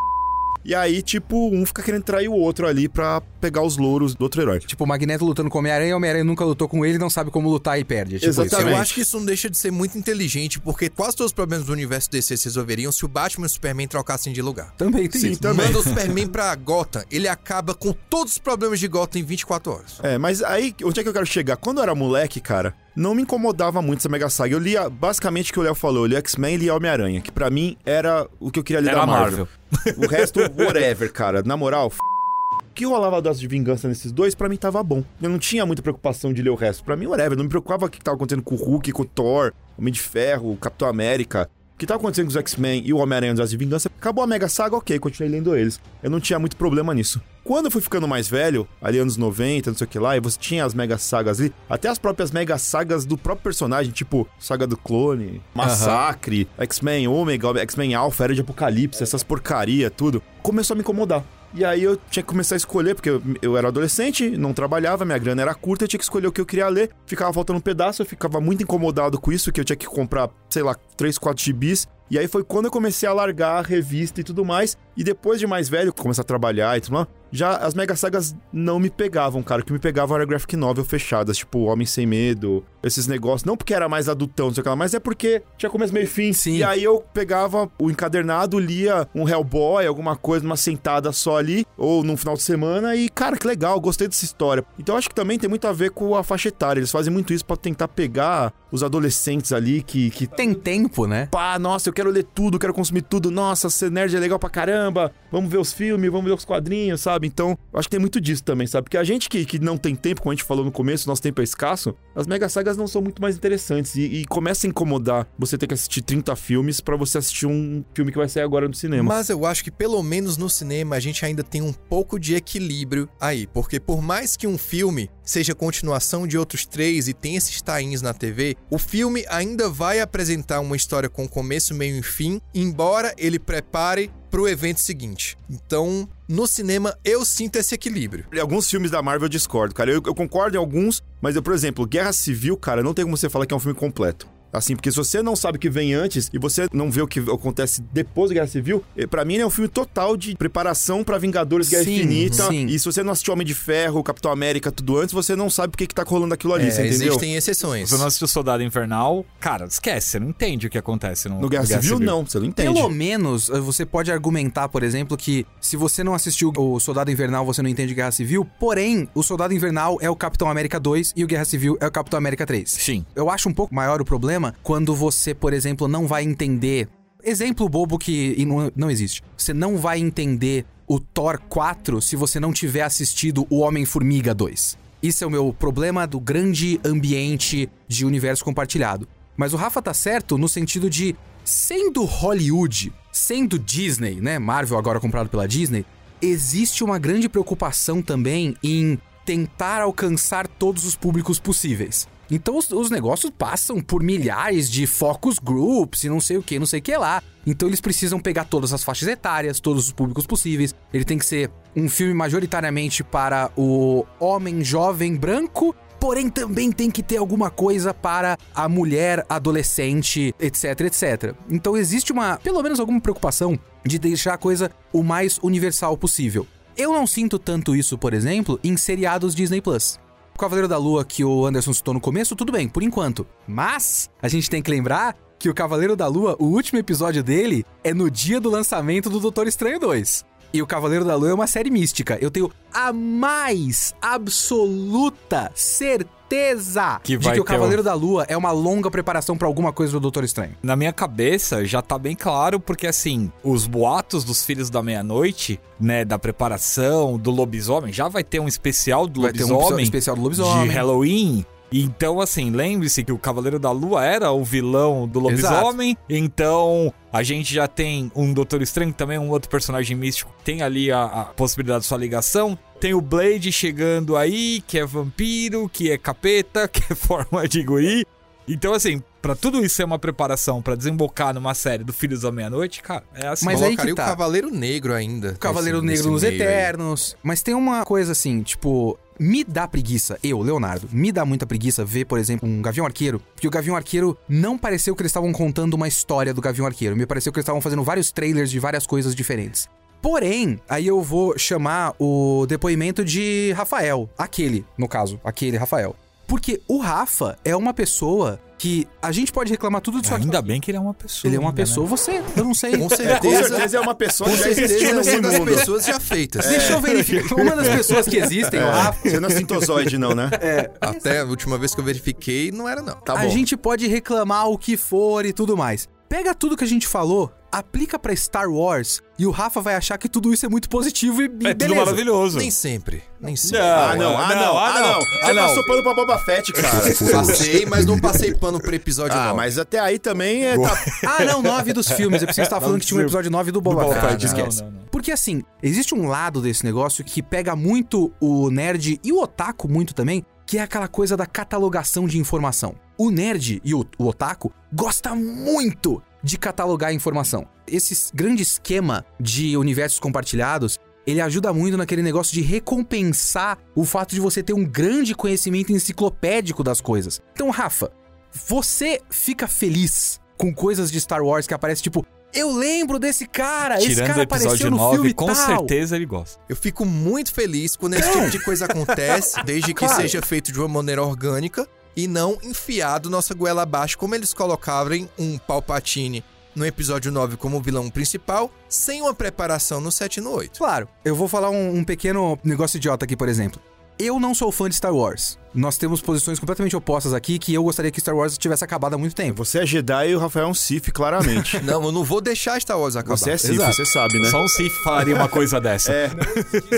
S4: E aí, tipo, um fica querendo trair o outro ali pra pegar os louros do outro herói.
S3: Tipo, o Magneto lutando com o Homem-Aranha, o Homem-Aranha nunca lutou com ele, não sabe como lutar e perde. Tipo isso.
S4: Exatamente.
S2: Eu acho que isso não deixa de ser muito inteligente, porque quase todos os problemas do universo DC se resolveriam se o Batman e o Superman trocassem de lugar.
S3: Também tem
S4: Sim,
S3: isso.
S4: também.
S2: Manda o Superman pra Gotham, ele acaba com todos os problemas de Gotham em 24 horas.
S4: É, mas aí, onde é que eu quero chegar? Quando eu era moleque, cara, não me incomodava muito essa Mega Saga. Eu lia, basicamente, o que o Léo falou, eu lia X-Men e lia Homem-Aranha, que pra mim era o que eu queria ler
S1: Era
S4: da Marvel.
S1: Marvel.
S4: O resto, whatever, cara. Na moral, f... o que rolava das de vingança nesses dois, pra mim tava bom. Eu não tinha muita preocupação de ler o resto. Pra mim, whatever. Não me preocupava o que tava acontecendo com o Hulk, com o Thor, Homem de Ferro, o Capitão América. O que tava acontecendo com os X-Men e o Homem-Aranha das de Vingança, acabou a Mega Saga, ok, continuei lendo eles. Eu não tinha muito problema nisso. Quando eu fui ficando mais velho, ali anos 90, não sei o que lá, e você tinha as Mega Sagas ali, até as próprias Mega Sagas do próprio personagem, tipo Saga do Clone, Massacre, X-Men Ômega, X-Men Alpha, Era de Apocalipse, essas porcaria, tudo, começou a me incomodar. E aí eu tinha que começar a escolher, porque eu, eu era adolescente, não trabalhava, minha grana era curta, eu tinha que escolher o que eu queria ler. Ficava faltando um pedaço, eu ficava muito incomodado com isso, que eu tinha que comprar, sei lá, 3, 4 gibis. E aí foi quando eu comecei a largar a revista e tudo mais. E depois de mais velho, começar a trabalhar e tudo mais, já as mega sagas não me pegavam, cara. O que me pegavam era graphic novel fechadas, tipo Homem Sem Medo, esses negócios. Não porque era mais adultão, não sei o que lá, mas é porque tinha começo, meio fim.
S3: Sim.
S4: E aí eu pegava o encadernado, lia um Hellboy, alguma coisa, numa sentada só ali, ou num final de semana, e, cara, que legal, gostei dessa história. Então eu acho que também tem muito a ver com a faixa etária. Eles fazem muito isso pra tentar pegar os adolescentes ali que, que
S3: Tem tempo, né?
S4: pá, nossa, eu quero ler tudo, quero consumir tudo, nossa, ser nerd é legal pra caramba, vamos ver os filmes, vamos ver os quadrinhos, sabe? Então, eu acho que tem muito disso também, sabe? Porque a gente que, que não tem tempo, como a gente falou no começo, nosso tempo é escasso, as mega sagas não são muito mais interessantes e, e começa a incomodar você ter que assistir 30 filmes pra você assistir um filme que vai sair agora no cinema.
S2: Mas eu acho que pelo menos no cinema a gente ainda tem um pouco de equilíbrio aí, porque por mais que um filme seja continuação de outros três e tem esses tains na TV, o filme ainda vai apresentar uma história com começo, meio e fim, embora ele prepare pro evento seguinte. Então, no cinema eu sinto esse equilíbrio.
S4: Alguns filmes da Marvel eu discordo, cara. Eu, eu concordo em alguns, mas eu, por exemplo, Guerra Civil, cara, não tem como você falar que é um filme completo. Assim, porque se você não sabe o que vem antes e você não vê o que acontece depois da Guerra Civil, eh, pra mim ele é um filme total de preparação pra Vingadores Guerra
S3: Sim,
S4: Infinita.
S3: sim.
S4: E se você não assistiu Homem de Ferro, Capitão América, tudo antes, você não sabe por que, que tá rolando aquilo ali,
S2: É,
S4: você entendeu?
S2: existem exceções.
S1: Se você não assistiu Soldado Invernal, cara, esquece, você não entende o que acontece no,
S4: No Guerra, Civil, não, você não entende.
S3: Pelo menos, eh, você pode argumentar, por exemplo, que se você não assistiu o Soldado Invernal, você não entende Guerra Civil. Porém, o Soldado Invernal é o Capitão América 2 e o Guerra Civil é o Capitão América 3.
S1: Sim.
S3: Eu acho um pouco maior o problema quando você, por exemplo, não vai entender. Exemplo bobo que não, não existe. Você não vai entender o Thor 4 se você não tiver assistido o Homem-Formiga 2. Isso é o meu problema do grande ambiente de universo compartilhado. Mas o Rafa tá certo no sentido de, sendo Hollywood, sendo Disney, né? Marvel agora comprado pela Disney, existe uma grande preocupação também em tentar alcançar todos os públicos possíveis. Então os, os negócios passam por milhares de focus groups e não sei o que, não sei o que lá. Então eles precisam pegar todas as faixas etárias, todos os públicos possíveis. Ele tem que ser um filme majoritariamente para o homem jovem branco, porém também tem que ter alguma coisa para a mulher adolescente, etc, etc. Então existe uma, pelo menos alguma preocupação de deixar a coisa o mais universal possível. Eu não sinto tanto isso, por exemplo, em seriados Disney Plus. O Cavaleiro da Lua que o Anderson citou no começo, tudo bem, por enquanto. Mas a gente tem que lembrar que o Cavaleiro da Lua, o último episódio dele, é no dia do lançamento do Doutor Estranho 2. E o Cavaleiro da Lua é uma série mística. Eu tenho a mais absoluta certeza
S1: Que
S3: de
S1: vai
S3: que o Cavaleiro
S1: um-
S3: da Lua é uma longa preparação pra alguma coisa do Doutor Estranho.
S1: Na minha cabeça já tá bem claro, porque assim, os boatos dos Filhos da Meia-Noite, né, da preparação, do lobisomem, já vai ter um especial do
S3: Vai ter um
S1: lobisomem.
S3: especial do lobisomem.
S1: De Halloween. Então, assim, lembre-se que o Cavaleiro da Lua era o vilão do lobisomem. Então, a gente já tem um Doutor Estranho, também um outro personagem místico. Tem ali a, a possibilidade de sua ligação. Tem o Blade chegando aí, que é vampiro, que é capeta, <laughs> que é forma de guri. Então, assim, pra tudo isso ser uma preparação pra desembocar numa série do Filhos da Meia-Noite, cara, é assim.
S3: Mas aí que tá.
S2: o Cavaleiro Negro ainda.
S3: O Cavaleiro
S2: nesse-
S3: Negro nos
S2: nesse aí.
S3: Eternos. Mas tem uma coisa assim, tipo. Me dá preguiça, eu, Leonardo, me dá muita preguiça ver, por exemplo, um Gavião Arqueiro. Porque o Gavião Arqueiro não pareceu que eles estavam contando uma história do Gavião Arqueiro. Me pareceu que eles estavam fazendo vários trailers de várias coisas diferentes. Porém, aí eu vou chamar o depoimento de Rafael. Aquele, no caso, aquele Rafael. Porque o Rafa é uma pessoa que a gente pode reclamar tudo disso aqui.
S1: Ainda bem que ele é uma pessoa.
S3: Ele é uma
S1: ainda, né?
S3: pessoa, você, eu não sei.
S2: Com
S4: Com
S2: certeza.
S4: certeza é uma pessoa
S2: Com
S4: que já
S2: certeza
S4: existiu
S2: é uma das pessoas já feitas.
S3: Deixa eu verificar. Uma das pessoas que existem, o Rafa.
S4: Você não é sintozoide, não, né?
S2: Até a última vez que eu verifiquei, não era não.
S4: Tá
S3: a
S4: bom.
S3: gente pode reclamar o que for e tudo mais. Pega tudo que a gente falou, aplica pra Star Wars e o Rafa vai achar que tudo isso é muito positivo e, e
S1: É tudo
S3: beleza.
S1: maravilhoso.
S2: Nem sempre. Nem sempre.
S4: Ah, não, ah, não, ah, não.
S1: Ah,
S4: Você
S1: não.
S4: passou pano pra Boba Fett, cara. <laughs>
S2: Passei, mas não passei pano pro episódio
S4: Ah,
S2: 9.
S4: mas até aí também é. Tá... <laughs>
S3: Ah, não, 9 dos filmes. Eu pensei que você tava falando que tinha um episódio 9 do Boba
S1: Boba
S3: Fett. Esquece.
S1: não, não, não.
S3: Porque assim, existe um lado desse negócio que pega muito o nerd e o otaku muito também, que é aquela coisa da catalogação de informação. O nerd e o, o otaku gosta muito de catalogar informação. Esse grande esquema de universos compartilhados, ele ajuda muito naquele negócio de recompensar o fato de você ter um grande conhecimento enciclopédico das coisas. Então, Rafa, você fica feliz com coisas de Star Wars que aparecem tipo, eu lembro desse cara, esse
S1: Tirando
S3: cara
S1: o
S3: apareceu no
S1: 9,
S3: filme
S1: com
S3: tal.
S1: certeza ele gosta.
S2: Eu fico muito feliz quando esse tipo de coisa <laughs> acontece, desde que
S3: Claro.
S2: seja feito de uma maneira orgânica e não enfiado nossa goela abaixo, como eles colocaram um Palpatine no episódio 9 como vilão principal, sem uma preparação no 7 e no 8.
S3: Claro, eu vou falar um, um pequeno negócio idiota aqui, por exemplo. Eu não sou fã de Star Wars. Nós temos posições completamente opostas aqui que eu gostaria que Star Wars tivesse acabado há muito tempo.
S4: Você é Jedi e o Rafael é um Sith, claramente. <laughs>
S2: Não, eu não vou deixar Star Wars acabar.
S4: Você é Sith,
S3: Exato.
S4: você sabe, né?
S1: Só um Sith faria uma coisa dessa. <laughs>
S4: É.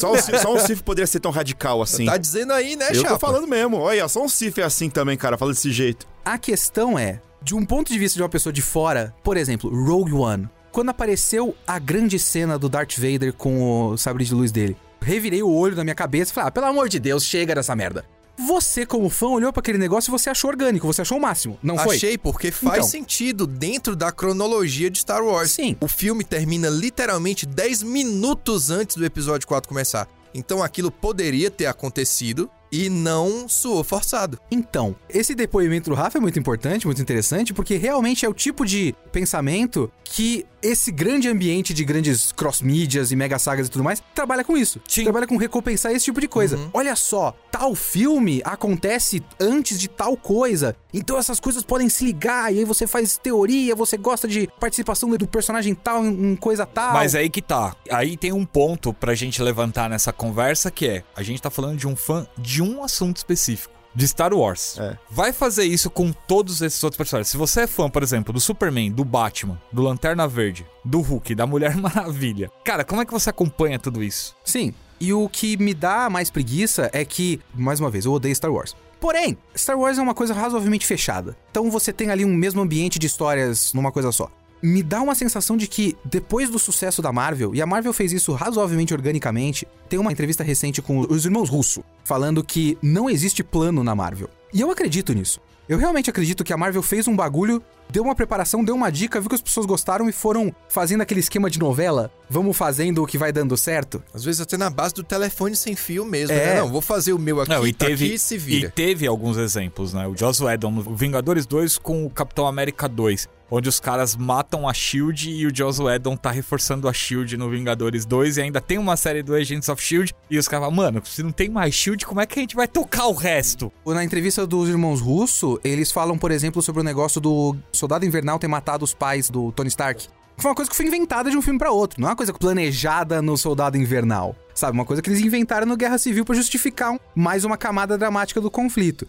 S4: Só um, Sith- só um Sith poderia ser tão radical assim.
S2: Tá dizendo aí, né,
S4: Eu
S2: Chapa?
S4: tô falando mesmo. Olha, só um Sith é assim também, cara. Fala desse jeito.
S3: A questão é, de um ponto de vista de uma pessoa de fora, por exemplo, Rogue One, quando apareceu a grande cena do Darth Vader com o sabre de luz dele, revirei o olho na minha cabeça e falei, ah, pelo amor de Deus, chega dessa merda. Você, como fã, olhou pra aquele negócio e você achou orgânico, você achou o máximo, não foi?
S2: Achei, porque faz
S3: Então.
S2: sentido dentro da cronologia de Star Wars.
S3: Sim.
S2: O filme termina literalmente 10 minutos antes do episódio 4 começar. Então aquilo poderia ter acontecido e não soou forçado.
S3: Então, esse depoimento do Rafa é muito importante, muito interessante, porque realmente é o tipo de pensamento que esse grande ambiente de grandes cross-mídias e mega sagas e tudo mais trabalha com isso.
S1: Sim.
S3: Trabalha com recompensar esse tipo de coisa. Olha só, tal filme acontece antes de tal coisa, então essas coisas podem se ligar, e aí você faz teoria, você gosta de participação do personagem tal em em coisa tal.
S1: Mas aí que tá. Aí tem um ponto pra gente levantar nessa conversa que é: a gente tá falando de um fã de um assunto específico. De Star Wars.
S4: É.
S1: Vai fazer isso com todos esses outros personagens. Se você é fã, por exemplo, do Superman, do Batman, do Lanterna Verde, do Hulk, da Mulher <laughs> Maravilha. Cara, como é que você acompanha tudo isso?
S3: Sim. E o que me dá mais preguiça é que, mais uma vez, eu odeio Star Wars. Porém, Star Wars é uma coisa razoavelmente fechada. Então você tem ali um mesmo ambiente de histórias numa coisa só. Me dá uma sensação de que, depois do sucesso da Marvel, e a Marvel fez isso razoavelmente organicamente, tem uma entrevista recente com os irmãos Russo, falando que não existe plano na Marvel. E eu acredito nisso. Eu realmente acredito que a Marvel fez um bagulho, deu uma preparação, deu uma dica, viu que as pessoas gostaram e foram fazendo aquele esquema de novela. Vamos fazendo o que vai dando certo.
S2: Às vezes até na base do telefone sem fio mesmo,
S3: É.
S2: né? Não, vou fazer o meu aqui,
S1: Não, e
S2: tá
S1: teve,
S2: aqui e se
S1: e
S2: vira.
S1: teve alguns exemplos, né? O Joss Whedon Vingadores 2 com o Capitão América 2, onde os caras matam a SHIELD e o Joss Whedon tá reforçando a SHIELD no Vingadores 2 e ainda tem uma série do Agents of SHIELD e os caras falam, mano, se não tem mais SHIELD, como é que a gente vai tocar o resto?
S3: Na entrevista dos irmãos Russo, eles falam, por exemplo, sobre o negócio do Soldado Invernal ter matado os pais do Tony Stark. Foi uma coisa que foi inventada de um filme pra outro, não é uma coisa planejada no Soldado Invernal. Sabe, uma coisa que eles inventaram no Guerra Civil pra justificar um- mais uma camada dramática do conflito.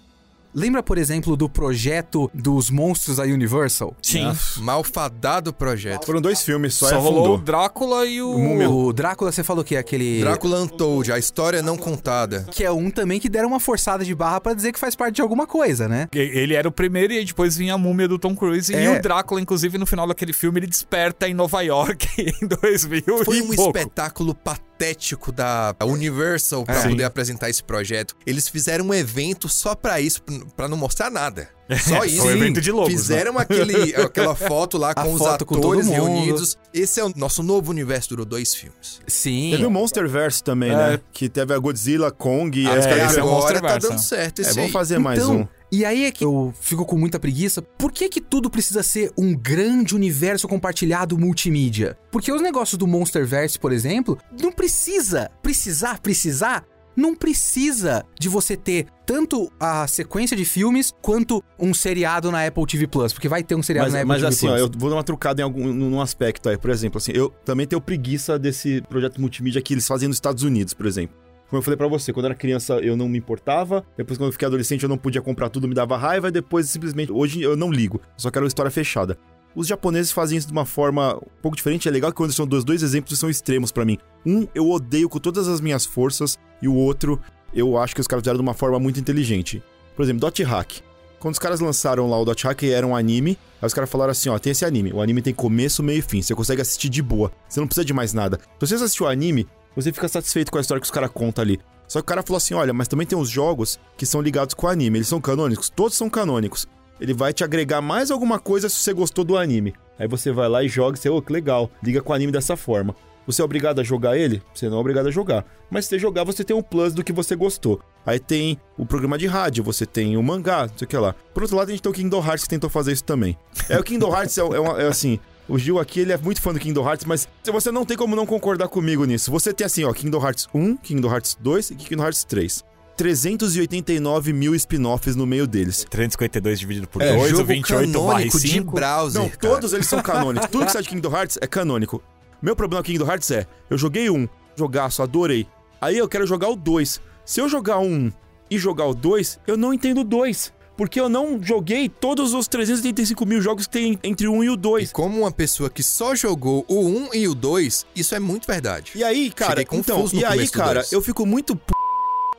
S3: Lembra, por exemplo, do projeto dos monstros da Universal?
S1: Sim.
S2: Malfadado projeto.
S4: Foram dois filmes, só,
S1: Só
S4: e
S1: rolou o. Drácula e o.
S3: O Drácula, você falou que é aquele.
S2: Drácula Untold, a história não contada.
S3: Que é um também que deram uma forçada de barra pra dizer que faz parte de alguma coisa, né?
S1: Ele era o primeiro e aí depois vinha a múmia do Tom Cruise. E
S3: É.
S1: o Drácula, inclusive, no final daquele filme, ele desperta em Nova York <laughs> em 2000
S2: Foi
S1: e
S2: um
S1: pouco.
S2: espetáculo patético da Universal pra
S3: É.
S2: poder apresentar esse projeto. Eles fizeram um evento só pra isso, pra não mostrar nada. <laughs> Só isso.
S1: Foi um evento de logos, né?
S2: Fizeram aquele, <laughs> aquela foto lá
S3: A
S2: com os
S3: com todo
S2: atores
S3: mundo.
S2: reunidos. Esse é o nosso novo universo, durou dois filmes.
S3: Sim.
S4: Teve o Monsterverse também,
S1: É.
S4: né? Que teve a Godzilla, Kong e
S2: Ah,
S4: os
S1: é,
S4: caras
S1: esse é
S2: agora tá dando
S1: é.
S2: certo
S4: É,
S2: esse
S4: vamos
S2: aí.
S4: fazer mais
S3: então,
S4: um.
S3: E aí é que eu fico com muita preguiça. Por que que tudo precisa ser um grande universo compartilhado multimídia? Porque os negócios do Monsterverse, por exemplo, não precisa. Precisar, precisar. Não precisa de você ter tanto a sequência de filmes quanto um seriado na Apple TV Plus, porque vai ter um seriado
S4: Mas,
S3: na Apple
S4: mas
S3: TV
S4: assim,
S3: Plus.
S4: ó, eu vou dar uma trucada em algum num aspecto aí. Por exemplo, assim, eu também tenho preguiça desse projeto multimídia que eles fazem nos Estados Unidos, por exemplo. Como eu falei pra você, quando eu era criança eu não me importava, depois quando eu fiquei adolescente eu não podia comprar tudo, me dava raiva, e depois simplesmente, hoje eu não ligo, só quero história fechada. Os japoneses fazem isso de uma forma um pouco diferente, é legal que quando são dois, dois exemplos são extremos pra mim. Um eu odeio com todas as minhas forças, e o outro eu acho que os caras fizeram de uma forma muito inteligente. Por exemplo, Dot Hack. Quando os caras lançaram lá o Dot Hack, era um anime. Aí os caras falaram assim: ó, tem esse anime. O anime tem começo, meio e fim. Você consegue assistir de boa. Você não precisa de mais nada. Se você assistiu o anime, você fica satisfeito com a história que os caras contam ali. Só que o cara falou assim: olha, mas também tem os jogos que são ligados com o anime. Eles são canônicos? Todos são canônicos. Ele vai te agregar mais alguma coisa se você gostou do anime. Aí você vai lá e joga e você, ô, que legal. Liga com o anime dessa forma. Você é obrigado a jogar ele? Você não é obrigado a jogar. Mas se você jogar, você tem um plus do que você gostou. Aí tem o programa de rádio, você tem o mangá, não sei o que lá. Por outro lado, a gente tem o Kingdom Hearts que tentou fazer isso também. É, o Kingdom Hearts é, é uma- é assim. O Gil aqui, ele é muito fã do Kingdom Hearts, mas você não tem como não concordar comigo nisso. Você tem assim, ó, Kingdom Hearts 1, Kingdom Hearts 2 e Kingdom Hearts 3. 389 mil spin-offs no meio deles.
S1: 352 dividido por
S2: É,
S1: 2, o
S2: jogo
S1: 28 barra
S2: canônico de
S1: 5.
S2: browser,
S4: Não,
S2: cara.
S4: todos eles são <laughs> canônicos. Tudo que sai de Kingdom Hearts é canônico. Meu problema com Kingdom Hearts é, eu joguei um, jogaço, adorei. Aí eu quero jogar o 2. Se eu jogar um e jogar o 2, eu não entendo o 2. Porque eu não joguei todos os 385 mil jogos que tem entre o 1 e o
S2: E
S4: 2.
S2: como uma pessoa que só jogou o 1 e o 2, isso é muito verdade.
S4: E aí, cara, então, e aí, cara, eu fico muito p...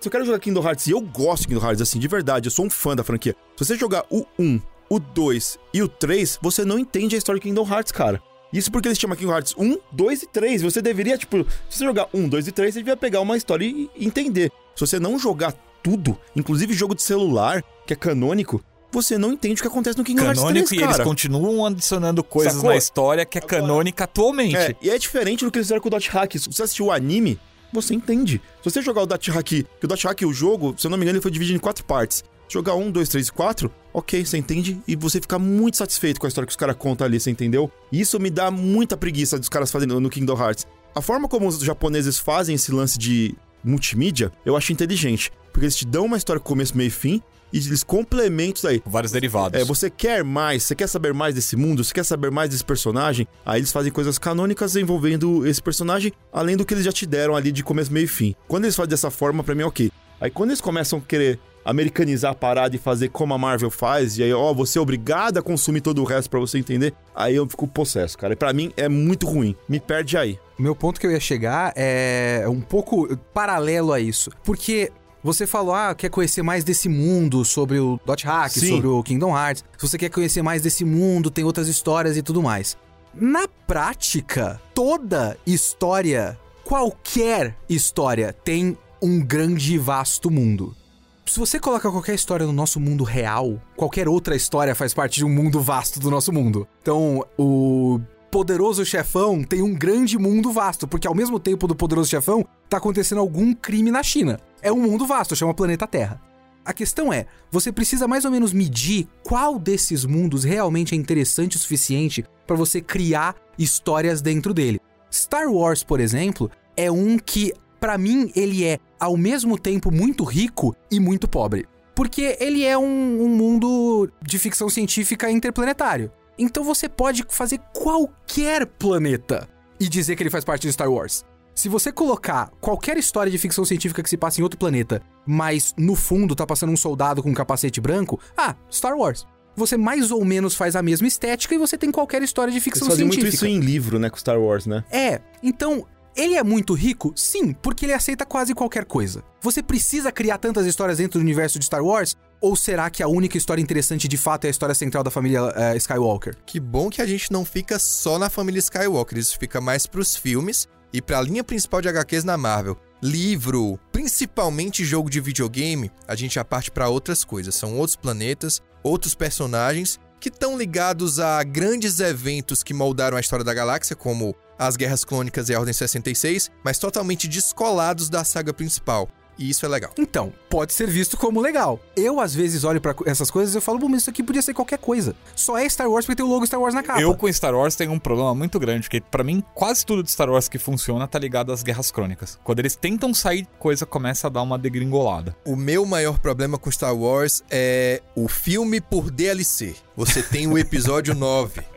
S4: Se eu quero jogar Kingdom Hearts e eu gosto de Kingdom Hearts, assim, de verdade, eu sou um fã da franquia. Se você jogar o 1, o 2 e o 3, você não entende a história de Kingdom Hearts, cara. Isso porque eles chamam Kingdom Hearts 1, 2 e 3. Você deveria, tipo, se você jogar 1, 2 e 3, você devia pegar uma história e e entender. Se você não jogar tudo, inclusive jogo de celular, que é canônico, você não entende o que acontece no Kingdom Hearts
S1: Canônico
S4: 3,
S1: e eles
S4: cara.
S1: continuam adicionando coisas
S4: Sacou?
S1: na história que é canônica atualmente.
S4: É, e é diferente do que eles fizeram com o Dot Hack. Se você assistiu o anime, você entende. Se você jogar o Dot Hack, que o Dot Hack, o jogo, se eu não me engano, ele foi dividido em quatro partes. Jogar um, dois, três e quatro, ok, você entende e você fica muito satisfeito com a história que os caras contam ali, você entendeu? E isso me dá muita preguiça dos caras fazendo no Kingdom Hearts. A forma como os japoneses fazem esse lance de multimídia, eu acho inteligente. Porque eles te dão uma história com começo, meio e fim, e eles complementam isso aí.
S1: Vários derivados.
S4: É, você quer mais, você quer saber mais desse mundo, você quer saber mais desse personagem, aí eles fazem coisas canônicas envolvendo esse personagem, além do que eles já te deram ali de começo, meio e fim. Quando eles fazem dessa forma, pra mim é ok. Aí quando eles começam a querer americanizar a parada e fazer como a Marvel faz, e aí, ó, você é obrigado a consumir todo o resto pra você entender, aí eu fico possesso, cara. E pra mim é muito ruim. Me perde aí.
S3: O meu ponto que eu ia chegar é um pouco paralelo a isso. Porque você falou, ah, quer conhecer mais desse mundo sobre o Dot Hack,
S4: Sim.
S3: sobre o Kingdom Hearts. Se você quer conhecer mais desse mundo, tem outras histórias e tudo mais. Na prática, toda história, qualquer história, tem um grande e vasto mundo. Se você coloca qualquer história no nosso mundo real, qualquer outra história faz parte de um mundo vasto do nosso mundo. Então, o Poderoso Chefão tem um grande mundo vasto, porque ao mesmo tempo do Poderoso Chefão, tá acontecendo algum crime na China. É um mundo vasto, chama Planeta Terra. A questão é, você precisa mais ou menos medir qual desses mundos realmente é interessante o suficiente para você criar histórias dentro dele. Star Wars, por exemplo, é um que, pra mim, ele é ao mesmo tempo muito rico e muito pobre. Porque ele é um, um mundo de ficção científica interplanetário. Então você pode fazer qualquer planeta e dizer que ele faz parte de Star Wars. Se você colocar qualquer história de ficção científica que se passa em outro planeta, mas no fundo tá passando um soldado com um capacete branco, ah, Star Wars. Você mais ou menos faz a mesma estética e você tem qualquer história de
S4: Eles
S3: ficção
S4: fazem
S3: científica.
S4: muito isso em livro, né, com Star Wars, né?
S3: É, então ele é muito rico? Sim, porque ele aceita quase qualquer coisa. Você precisa criar tantas histórias dentro do universo de Star Wars? Ou será que a única história interessante de fato é a história central da família eh, Skywalker?
S2: Que bom que a gente não fica só na família Skywalker, isso fica mais pros filmes e pra linha principal de HQs na Marvel. Livro, principalmente jogo de videogame, a gente já parte pra outras coisas. São outros planetas, outros personagens que estão ligados a grandes eventos que moldaram a história da galáxia, como as Guerras Clônicas e a Ordem 66, mas totalmente descolados da saga principal. E isso é legal.
S3: Então, pode ser visto como legal. Eu, às vezes, olho pra essas coisas e eu falo, bom, mas isso aqui podia ser qualquer coisa. Só é Star Wars porque tem o logo Star Wars na capa.
S1: Eu com Star Wars tenho um problema muito grande, porque pra mim quase tudo de Star Wars que funciona tá ligado às Guerras Crônicas. Quando eles tentam sair, coisa começa a dar uma degringolada.
S2: O meu maior problema com Star Wars é o filme por DLC. Você tem o episódio <laughs> 9.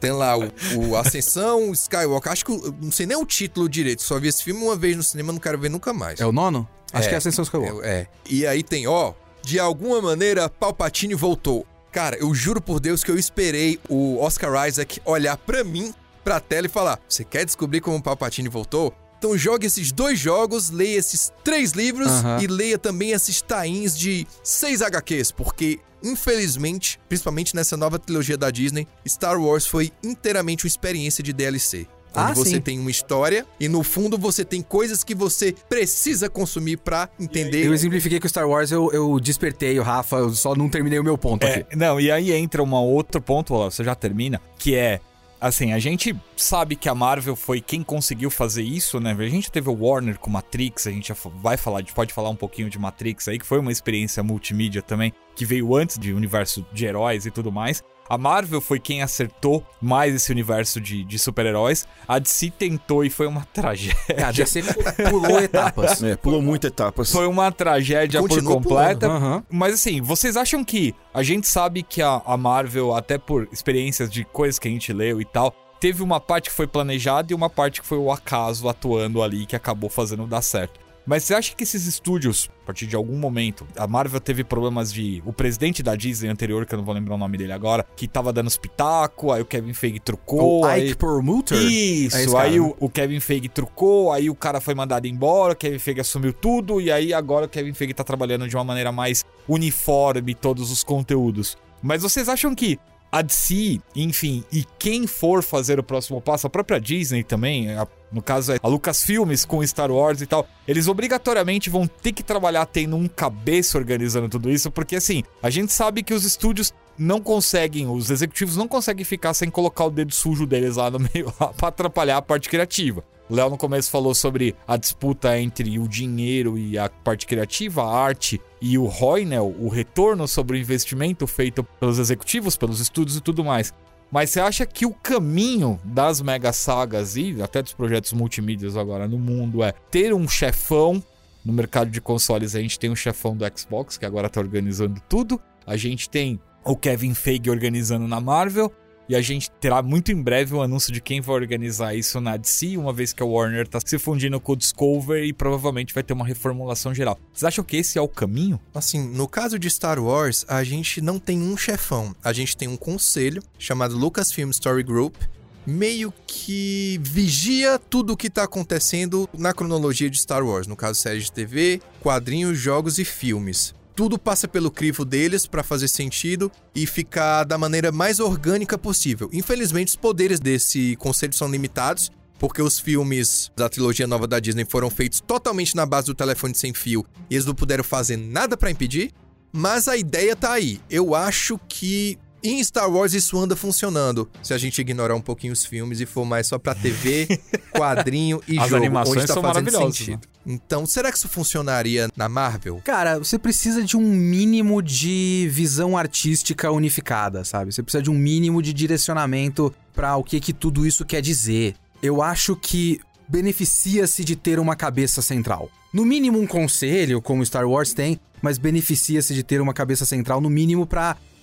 S2: Tem lá o, o Ascensão, Skywalker. Acho que o- não sei nem o título direito. Só vi esse filme uma vez no cinema, não quero ver nunca mais.
S3: É o nono? Acho
S2: É.
S3: que é Ascensão Skywalker.
S2: É, é. E aí tem, ó, de alguma maneira Palpatine voltou. Cara, eu juro por Deus que eu esperei o Oscar Isaac olhar pra mim, pra tela e falar: "Você quer descobrir como o Palpatine voltou?" Então jogue esses dois jogos, leia esses três livros
S3: Aham.
S2: e leia também esses tains de seis HQs, porque infelizmente, principalmente nessa nova trilogia da Disney, Star Wars foi inteiramente uma experiência de DLC. Onde
S3: Ah,
S2: você
S3: sim.
S2: tem uma história e no fundo você tem coisas que você precisa consumir pra entender
S3: Eu exemplifiquei que o Star Wars eu, eu despertei o Rafa, eu só não terminei o meu ponto
S1: É,
S3: aqui.
S1: não, e aí entra um outro ponto, você já termina, que é. Assim, a gente sabe que a Marvel foi quem conseguiu fazer isso, né? A gente teve o Warner com Matrix, a gente já vai falar, a gente pode falar um pouquinho de Matrix aí, que foi uma experiência multimídia também, que veio antes de universo de heróis e tudo mais. A Marvel foi quem acertou mais esse universo de, de super-heróis. A DC tentou e foi uma tragédia.
S3: A DC pulou etapas.
S4: É, pulou muita etapas.
S1: Foi uma tragédia por
S2: Continua
S1: completa.
S3: Aham.
S1: Mas assim, vocês acham que a gente sabe que a, a Marvel, até por experiências de coisas que a gente leu e tal, teve uma parte que foi planejada e uma parte que foi o acaso atuando ali que acabou fazendo dar certo. Mas você acha que esses estúdios, a partir de algum momento, a Marvel teve problemas de. O presidente da Disney anterior, que eu não vou lembrar o nome dele agora, que tava dando espetáculo, aí o Kevin Feige trucou.
S3: O
S1: aí...
S3: Ike Perlmutter?
S1: Isso,
S3: É cara,
S1: aí
S3: né?
S1: o, o Kevin Feige trucou, aí o cara foi mandado embora, o Kevin Feige assumiu tudo, e aí agora o Kevin Feige tá trabalhando de uma maneira mais uniforme todos os conteúdos. Mas vocês acham que a DC, enfim, e quem for fazer o próximo passo, a própria Disney também, a- no caso é a Lucasfilmes com Star Wars e tal, eles obrigatoriamente vão ter que trabalhar tendo um cabeça organizando tudo isso, porque assim, a gente sabe que os estúdios não conseguem, os executivos não conseguem ficar sem colocar o dedo sujo deles lá no meio <laughs> pra atrapalhar a parte criativa. O Léo no começo falou sobre a disputa entre o dinheiro e a parte criativa, a arte e o ROI, né, o retorno sobre o investimento feito pelos executivos, pelos estúdios e tudo mais. Mas você acha que o caminho das mega sagas e até dos projetos multimídias agora no mundo é ter um chefão? No mercado de consoles a gente tem um chefão do Xbox que agora tá organizando tudo. A gente tem o Kevin Feige organizando na Marvel. E a gente terá muito em breve o anúncio de quem vai organizar isso na DC, uma vez que a Warner tá se fundindo com o Discover e provavelmente vai ter uma reformulação geral. Vocês acham que esse é o caminho?
S2: Assim, no caso de Star Wars, a gente não tem um chefão. A gente tem um conselho chamado Lucasfilm Story Group, meio que vigia tudo o que tá acontecendo na cronologia de Star Wars, no caso séries de TV, quadrinhos, jogos e filmes. Tudo passa pelo crivo deles pra fazer sentido e ficar da maneira mais orgânica possível. Infelizmente, os poderes desse conselho são limitados, porque os filmes da trilogia nova da Disney foram feitos totalmente na base do telefone sem fio e eles não puderam fazer nada pra impedir. Mas a ideia tá aí. Eu acho que em Star Wars isso anda funcionando. Se a gente ignorar um pouquinho os filmes e for mais só pra TV, <laughs> quadrinho e
S1: As
S2: jogo,
S1: animações
S2: onde tá
S1: são
S2: fazendo sentido. Então, será que isso funcionaria na Marvel?
S3: Cara, você precisa de um mínimo de visão artística unificada, sabe? Você precisa de um mínimo de direcionamento pra o que que tudo isso quer dizer. Eu acho que beneficia-se de ter uma cabeça central. No mínimo um conselho, como Star Wars tem, mas beneficia-se de ter uma cabeça central no mínimo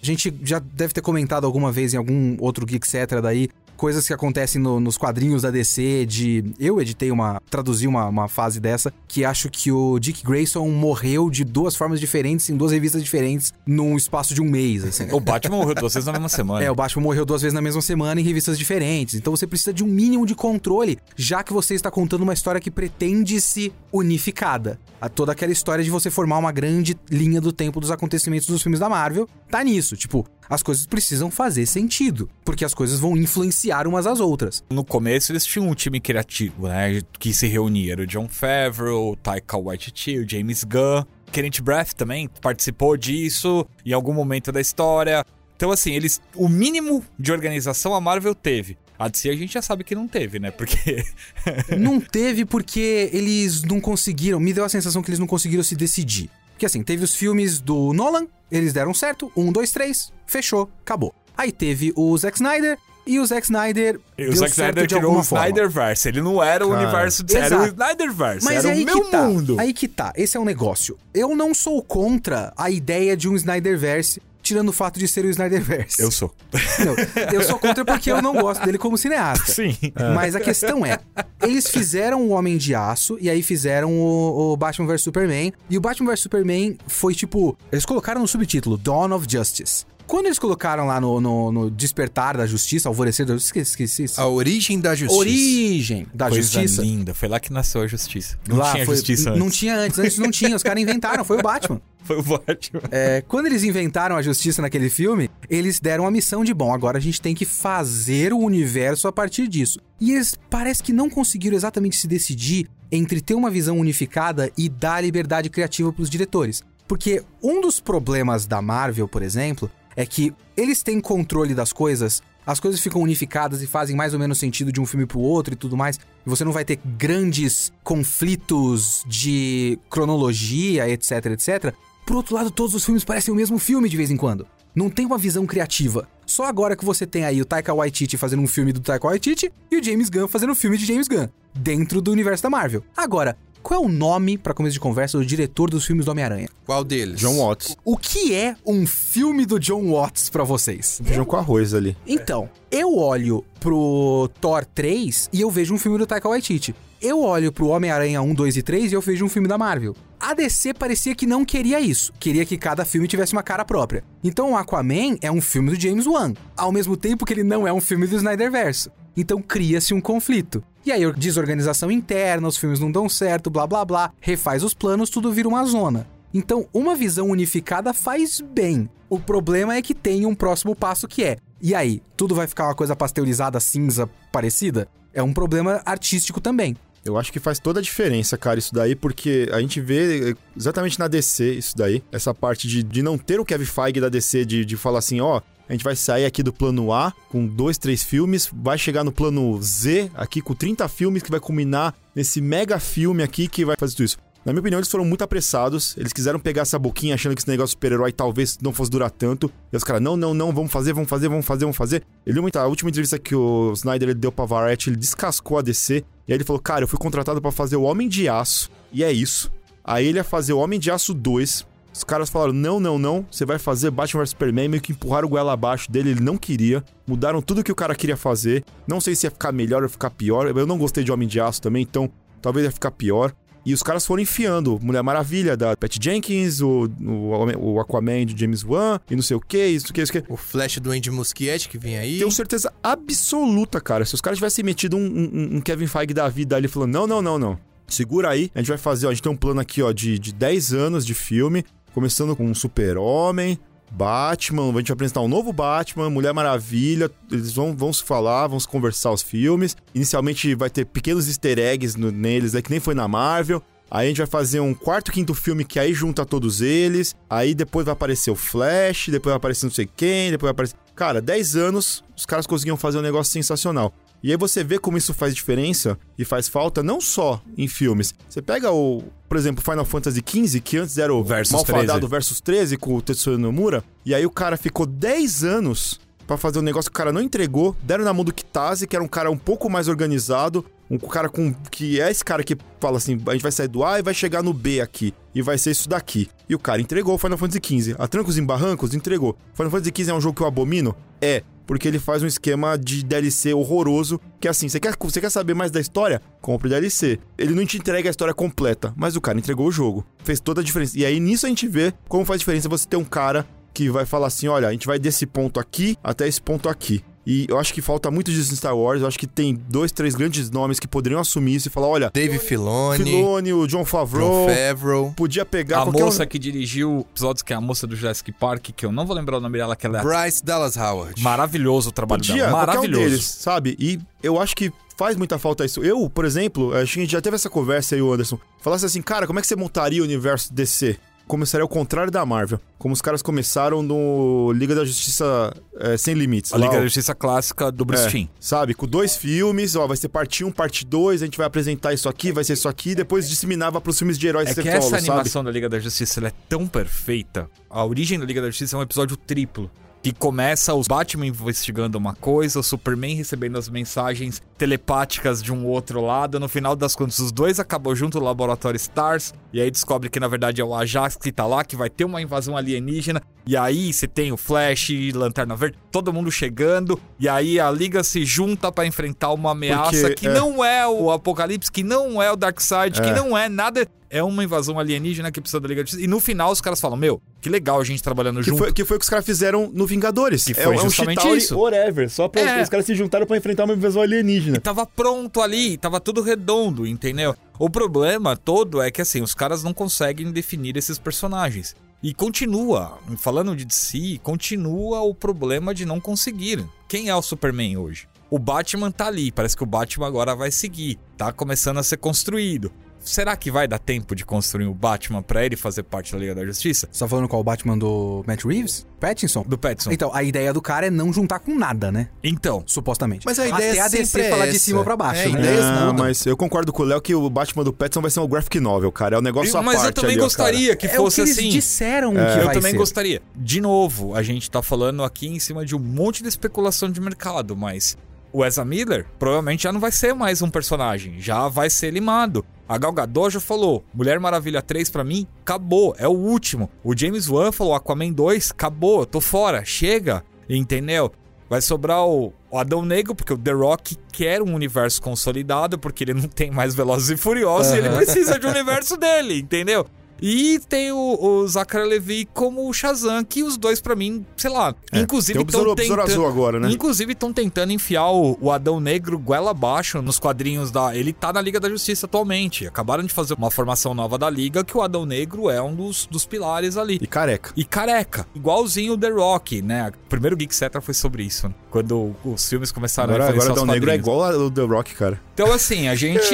S3: pra gente já deve ter comentado alguma vez em algum outro Geek Etc. daí, coisas que acontecem no- nos quadrinhos da DC de... Eu editei uma... traduzi uma, uma fase dessa, que acho que o Dick Grayson morreu de duas formas diferentes, em duas revistas diferentes, num espaço de um mês, assim.
S1: O Batman morreu duas vezes na mesma semana.
S3: É, o Batman morreu duas vezes na mesma semana em revistas diferentes. Então você precisa de um mínimo de controle, já que você está contando uma história que pretende se unificada. A toda aquela história de você formar uma grande linha do tempo dos acontecimentos dos filmes da Marvel tá nisso. Tipo, as coisas precisam fazer sentido, porque as coisas vão influenciar umas às outras.
S1: No começo eles tinham um time criativo, né? Que se reunia. Era o John Favreau, o Taika Waititi, o James Gunn. Kenneth Breath também participou disso em algum momento da história. Então, assim, eles. O mínimo de organização a Marvel teve. A DC a gente já sabe que não teve, né? Porque. <laughs>
S3: não teve porque eles não conseguiram. Me deu a sensação que eles não conseguiram se decidir. Porque assim, teve os filmes do Nolan, eles deram certo. Um, dois, três, fechou, acabou. Aí teve o Zack Snyder, e o Zack Snyder.
S1: E
S3: deu
S1: o Zack
S3: certo
S1: Snyder
S3: de
S1: tirou o
S3: alguma forma.
S1: Snyderverse. Ele não era o
S4: Cara,
S1: universo. Era o. Snyderverse.
S3: Mas
S1: era
S3: é aí
S1: o meu
S3: que tá.
S1: mundo.
S3: Aí que tá. Esse é um negócio. Eu não sou contra a ideia de um Snyderverse, tirando o fato de ser o Snyderverse.
S1: Eu sou.
S3: Não, eu sou contra porque eu não gosto dele como cineasta.
S1: Sim.
S3: Mas a questão é, eles fizeram o Homem de Aço e aí fizeram o, o Batman vs Superman. E o Batman vs Superman foi tipo. Eles colocaram no subtítulo Dawn of Justice. Quando eles colocaram lá no, no- no Despertar da Justiça, Alvorecer da Justiça, esqueci.
S2: A origem da justiça.
S3: Origem da
S1: Coisa
S3: Justiça.
S1: linda. Foi lá que nasceu a justiça. Não
S3: Lá
S1: tinha
S3: foi-
S1: justiça
S3: Não
S1: antes.
S3: tinha antes, antes não tinha, os caras inventaram, foi o Batman. <laughs>
S1: Foi o Batman.
S3: É, quando eles inventaram a justiça naquele filme, eles deram a missão de, bom, agora a gente tem que fazer o universo a partir disso. E eles parece que não conseguiram exatamente se decidir entre ter uma visão unificada e dar liberdade criativa pros diretores. Porque um dos problemas da Marvel, por exemplo, é que eles têm controle das coisas, as coisas ficam unificadas e fazem mais ou menos sentido de um filme pro outro e tudo mais. E você não vai ter grandes conflitos de cronologia, etc, etc. Por outro lado, todos os filmes parecem o mesmo filme de vez em quando. Não tem uma visão criativa. Só agora que você tem aí o Taika Waititi fazendo um filme do Taika Waititi e o James Gunn fazendo um filme de James Gunn, dentro do universo da Marvel. Agora, qual é o nome, pra começo de conversa, do diretor dos filmes do Homem-Aranha?
S2: Qual deles?
S4: John Watts.
S3: O que é um filme do John Watts pra vocês?
S4: Feijão com arroz ali.
S3: Então, eu olho pro Thor 3 e eu vejo um filme do Taika Waititi. Eu olho pro Homem-Aranha 1, 2 e 3 e eu vejo um filme da Marvel. A DC parecia que não queria isso. Queria que cada filme tivesse uma cara própria. Então, o Aquaman é um filme do James Wan, ao mesmo tempo que ele não é um filme do Snyderverse. Então, cria-se um conflito. E aí, desorganização interna, os filmes não dão certo, blá blá blá, refaz os planos, tudo vira uma zona. Então, uma visão unificada faz bem. O problema é que tem um próximo passo que é: e aí, tudo vai ficar uma coisa pasteurizada, cinza, parecida? É um problema artístico também.
S4: Eu acho que faz toda a diferença, cara, isso daí, porque a gente vê eh, exatamente na DC isso daí, essa parte de, de não ter o Kevin Feige da DC, de, de falar assim, ó, a gente vai sair aqui do plano A com dois, três filmes, vai chegar no plano Z aqui com 30 filmes que vai culminar nesse mega filme aqui que vai fazer tudo isso. Na minha opinião, eles foram muito apressados. Eles quiseram pegar essa boquinha achando que esse negócio super-herói talvez não fosse durar tanto. E os caras, não, não, não, vamos fazer, vamos fazer, vamos fazer, vamos fazer. Ele. A última entrevista que o Snyder deu pra Variety, ele descascou a DC. E aí ele falou: Cara, eu fui contratado pra fazer o Homem de Aço. E é isso. Aí ele ia fazer o Homem de Aço 2. Os caras falaram: Não, não, não. Você vai fazer Batman vs Superman. Meio que empurraram o goela abaixo dele. Ele não queria. Mudaram tudo que o cara queria fazer. Não sei se ia ficar melhor ou ficar pior. Eu não gostei de Homem de Aço também, então talvez ia ficar pior. E os caras foram enfiando Mulher Maravilha da Pat Jenkins, o, o, o Aquaman de James Wan, e não sei o que, isso que, isso que.
S2: O Flash do Andy Muschietti que vem aí.
S4: Tenho certeza absoluta, cara. Se os caras tivessem metido um, um- um Kevin Feige da vida ali falando: não, não, não, não. Segura aí, a gente vai fazer, ó, a gente tem um plano aqui, ó, de, de 10 anos de filme, começando com um Super-Homem, Batman, a gente vai apresentar um novo Batman, Mulher Maravilha, eles vão, vão se falar, vão se conversar os filmes. Inicialmente vai ter pequenos easter eggs no- neles, é que nem foi na Marvel. Aí a gente vai fazer um quarto, quinto filme que aí junta todos eles. Aí depois vai aparecer o Flash, depois vai aparecer não sei quem, depois vai aparecer. Cara, 10 anos, os caras conseguiam fazer um negócio sensacional. E aí você vê como isso faz diferença e faz falta não só em filmes. Você pega o, por exemplo, Final Fantasy XV, que antes era o
S1: Versus
S4: Malfadado
S1: 13.
S4: versus 13 com o Tetsuya Nomura, e aí o cara ficou 10 anos pra fazer um negócio que o cara não entregou, deram na mão do Kitase, que era um cara um pouco mais organizado, um cara com que é esse cara que fala assim, a gente vai sair do A e vai chegar no B aqui, e vai ser isso daqui. E o cara entregou o Final Fantasy XV. A Trancos em Barrancos entregou. Final Fantasy XV é um jogo que eu abomino? É porque ele faz um esquema de DLC horroroso, que é assim, você quer, você quer saber mais da história? Compre o DLC. Ele não te entrega a história completa, mas o cara entregou o jogo. Fez toda a diferença. E aí nisso a gente vê como faz diferença você ter um cara que vai falar assim, olha, a gente vai desse ponto aqui até esse ponto aqui. E eu acho que falta muito disso em Star Wars. Eu acho que tem dois, três grandes nomes que poderiam assumir isso e falar: olha,
S2: Dave Filoni,
S4: Filoni, o John Favreau.
S2: John Favreau.
S4: Podia pegar
S1: A moça
S4: um...
S1: que dirigiu episódios que é a moça do Jurassic Park, que eu não vou lembrar o nome dela, que ela é
S2: Bryce Dallas Howard.
S1: maravilhoso o trabalho
S4: Podia,
S1: dela.
S4: qualquer um
S1: Maravilhoso.
S4: deles, sabe? E eu acho que faz muita falta isso. Eu, por exemplo, acho que a gente já teve essa conversa aí, o Anderson. Falasse assim, cara, como é que você montaria o universo DC? Começaria ao contrário da Marvel. Como os caras começaram no Liga da Justiça é, Sem Limites.
S1: a
S4: lá,
S1: Liga da Justiça clássica do Bruce
S4: É,
S1: Timm.
S4: sabe? Com dois filmes, ó, vai ser parte 1, parte 2, a gente vai apresentar isso aqui, vai ser isso aqui, depois disseminava pros filmes de heróis
S1: É que
S4: solo,
S1: essa
S4: sabe?
S1: animação da Liga da Justiça ela é tão perfeita. A origem da Liga da Justiça é um episódio triplo. Que começa os Batman investigando uma coisa, o Superman recebendo as mensagens telepáticas de um outro lado. No final das contas, os dois acabam junto no laboratório Stars. E aí descobre que na verdade é o Ajax que tá lá, que vai ter uma invasão alienígena. E aí você tem o Flash, Lanterna Verde, todo mundo chegando. E aí a Liga se junta pra enfrentar uma ameaça
S4: Porque,
S1: que
S4: é.
S1: não é o Apocalipse, que não é o Darkseid, que
S4: É.
S1: não é nada. É uma invasão alienígena que precisa da Liga da Justiça. E no final os caras falam: Meu, que legal a gente trabalhando
S4: Que
S1: junto.
S4: foi, que foi o que os caras fizeram no Vingadores.
S1: Que
S4: é,
S1: foi
S4: é um
S1: justamente
S4: Chitauri
S1: isso.
S4: whatever. Só pra
S1: É.
S4: os caras se juntaram pra enfrentar uma invasão alienígena.
S1: E tava pronto ali, tava tudo redondo, entendeu? O problema todo é que assim, os caras não conseguem definir esses personagens. E continua, falando de DC, continua o problema de não conseguir. Quem é o Superman hoje? O Batman tá ali, parece que o Batman agora vai seguir, tá começando a ser construído. Será que vai dar tempo de construir o Batman pra ele fazer parte da Liga da Justiça?
S3: Você tá falando qual o Batman do Matt Reeves? Pattinson?
S1: Do Petson.
S3: Então, a ideia do cara é não juntar com nada, né?
S1: Então,
S3: Supostamente.
S2: Mas a ideia
S3: Até a DC
S2: sempre é
S3: falar de
S2: essa.
S3: cima pra baixo,
S2: É,
S3: né?
S2: ideias
S4: Não, mas eu concordo com o Léo que o Batman do Petson vai ser um graphic novel, cara. É um negócio à
S1: mas eu também
S4: ali, ó,
S1: gostaria que
S3: é
S1: fosse
S3: o que eles
S1: assim.
S3: disseram que
S1: eu também
S3: ser.
S1: gostaria. De novo, a gente tá falando aqui em cima de um monte de especulação de mercado, mas o Ezra Miller provavelmente já não vai ser mais um personagem, já vai ser limado. A Gal Gadot já falou, Mulher Maravilha 3 pra mim, acabou, é o último. O James Wan falou, Aquaman 2, acabou, tô fora, chega, entendeu? Vai sobrar o, o Adão Negro, porque o The Rock quer um universo consolidado, porque ele não tem mais Velozes e Furiosos e ele precisa de um universo dele, entendeu? E tem o, o Zachary Levi como o Shazam, que os dois pra mim, sei lá, inclusive
S4: Tem o
S1: estão tentando...
S4: Agora, né?
S1: Inclusive estão tentando enfiar o, o Adão Negro goela abaixo nos quadrinhos da. Ele tá na Liga da Justiça atualmente. Acabaram de fazer uma formação nova da Liga que o Adão Negro é um dos, dos pilares ali.
S4: E careca.
S1: E careca, igualzinho o The Rock, né? O primeiro Geek Cetra foi sobre isso, né? quando os filmes começaram
S4: Agora,
S1: a
S4: agora o Dal Negro é igual ao The Rock, cara.
S1: Então, assim, a gente.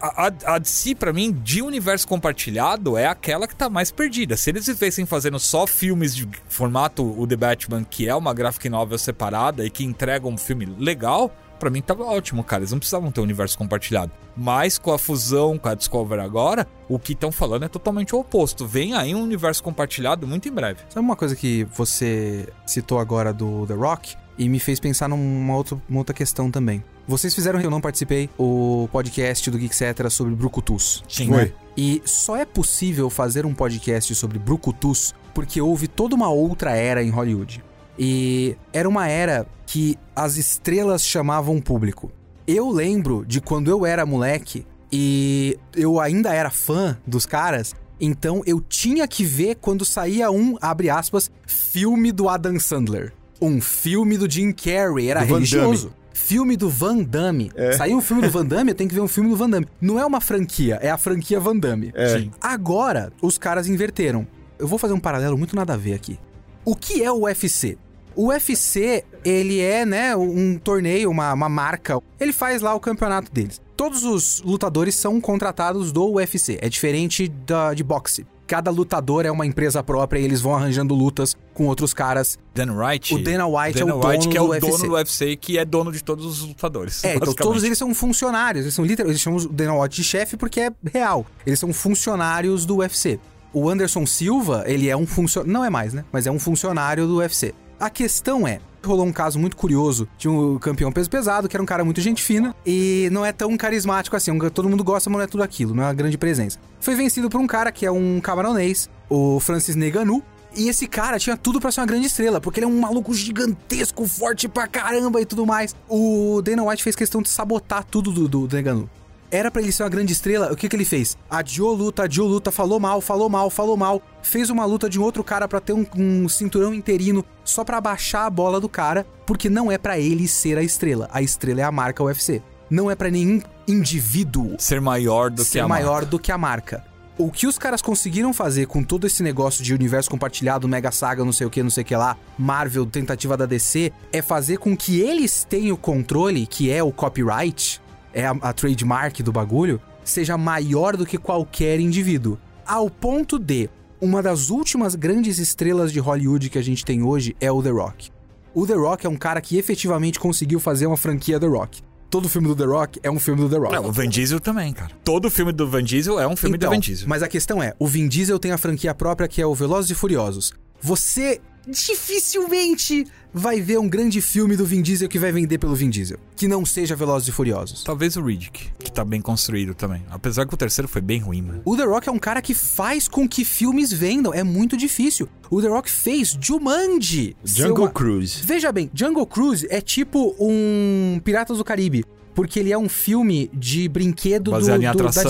S1: A, a, a DC, pra mim, de universo compartilhado, é aquela que tá mais perdida. Se eles vivessem fazendo só filmes de formato o The Batman, que é uma graphic novel separada e que entrega um filme legal, pra mim tava ótimo, cara. Eles não precisavam ter um universo compartilhado. Mas com a fusão com a Discover agora, o que estão falando é totalmente o oposto. Vem aí um universo compartilhado muito em breve.
S3: Sabe uma coisa que você citou agora do The Rock e me fez pensar numa outra, uma outra questão também. Vocês fizeram, eu não participei, o podcast do Geek Cetra sobre Brucutus.
S1: Sim,
S4: Foi.
S1: né?
S3: E só é possível fazer um podcast sobre Brucutus porque houve toda uma outra era em Hollywood. E era uma era que as estrelas chamavam o público. Eu lembro de quando eu era moleque e eu ainda era fã dos caras, então eu tinha que ver quando saía um, abre aspas, filme do Adam Sandler. Um filme do Jim Carrey, era
S4: Do Van
S3: religioso. Filme do Van Damme. Saiu um filme do Van Damme, eu tenho que ver um filme do Van Damme. Não é uma franquia, é a franquia Van Damme.
S4: É.
S1: Sim.
S3: Agora, os caras inverteram. Eu vou fazer um paralelo muito nada a ver aqui. O que é o UFC? O UFC, ele é, né, um torneio, uma, uma marca. Ele faz lá o campeonato deles. Todos os lutadores são contratados do UFC. É diferente da, de boxe. Cada lutador é uma empresa própria e eles vão arranjando lutas com outros caras.
S1: Dan Wright.
S3: O Dana White é o
S1: Dana White,
S3: dono
S1: que é
S3: do
S1: o
S3: UFC.
S1: dono do UFC, que é dono de todos os lutadores.
S3: É, então todos eles são funcionários. Eles são literalmente. Eles chamam o Dana White de chefe porque é real. Eles são funcionários do UFC. O Anderson Silva, ele é um funcionário. Não é mais, né? Mas é um funcionário do UFC. A questão é. Rolou um caso muito curioso de um campeão peso pesado, que era um cara muito gente fina e não é tão carismático assim. Todo mundo gosta, mas não é tudo aquilo, não é uma grande presença. Foi vencido por um cara que é um camaronês, o Francis Neganu. E esse cara tinha tudo pra ser uma grande estrela, porque ele é um maluco gigantesco, forte pra caramba e tudo mais. O Dana White fez questão de sabotar tudo do, do, do Neganu. Era pra ele ser uma grande estrela, o que que ele fez? Adiou luta, adiou luta, falou mal, falou mal, falou mal. Fez uma luta de um outro cara pra ter um, um cinturão interino só pra baixar a bola do cara, porque não é pra ele ser a estrela. A estrela é a marca UFC. Não é pra nenhum indivíduo
S1: Ser maior do que
S3: ser
S1: a
S3: maior
S1: marca.
S3: do que a marca. O que os caras conseguiram fazer com todo esse negócio de universo compartilhado, Mega Saga, não sei o que, não sei o que lá, Marvel, tentativa da DC, é fazer com que eles tenham o controle, que é o copyright, é a, a trademark do bagulho, seja maior do que qualquer indivíduo. Ao ponto de uma das últimas grandes estrelas de Hollywood que a gente tem hoje é o The Rock. O The Rock é um cara que efetivamente conseguiu fazer uma franquia The Rock. Todo filme do The Rock é um filme do The Rock.
S1: É, o Van Diesel também, cara. Todo filme do Van Diesel é um filme
S3: Então,
S1: do Van Diesel.
S3: Mas a questão é, o Vin Diesel tem a franquia própria que é o Velozes e Furiosos. Você dificilmente vai ver um grande filme do Vin Diesel que vai vender pelo Vin Diesel, que não seja Velozes e Furiosos.
S1: Talvez o Riddick, que tá bem construído também. Apesar que o terceiro foi bem ruim, mano.
S3: O The Rock é um cara que faz com que filmes vendam, é muito difícil. O The Rock fez Jumanji.
S4: Jungle
S3: uma-
S4: Cruise.
S3: Veja bem, Jungle Cruise é tipo um Piratas do Caribe. Porque ele é um filme de brinquedo do, do- da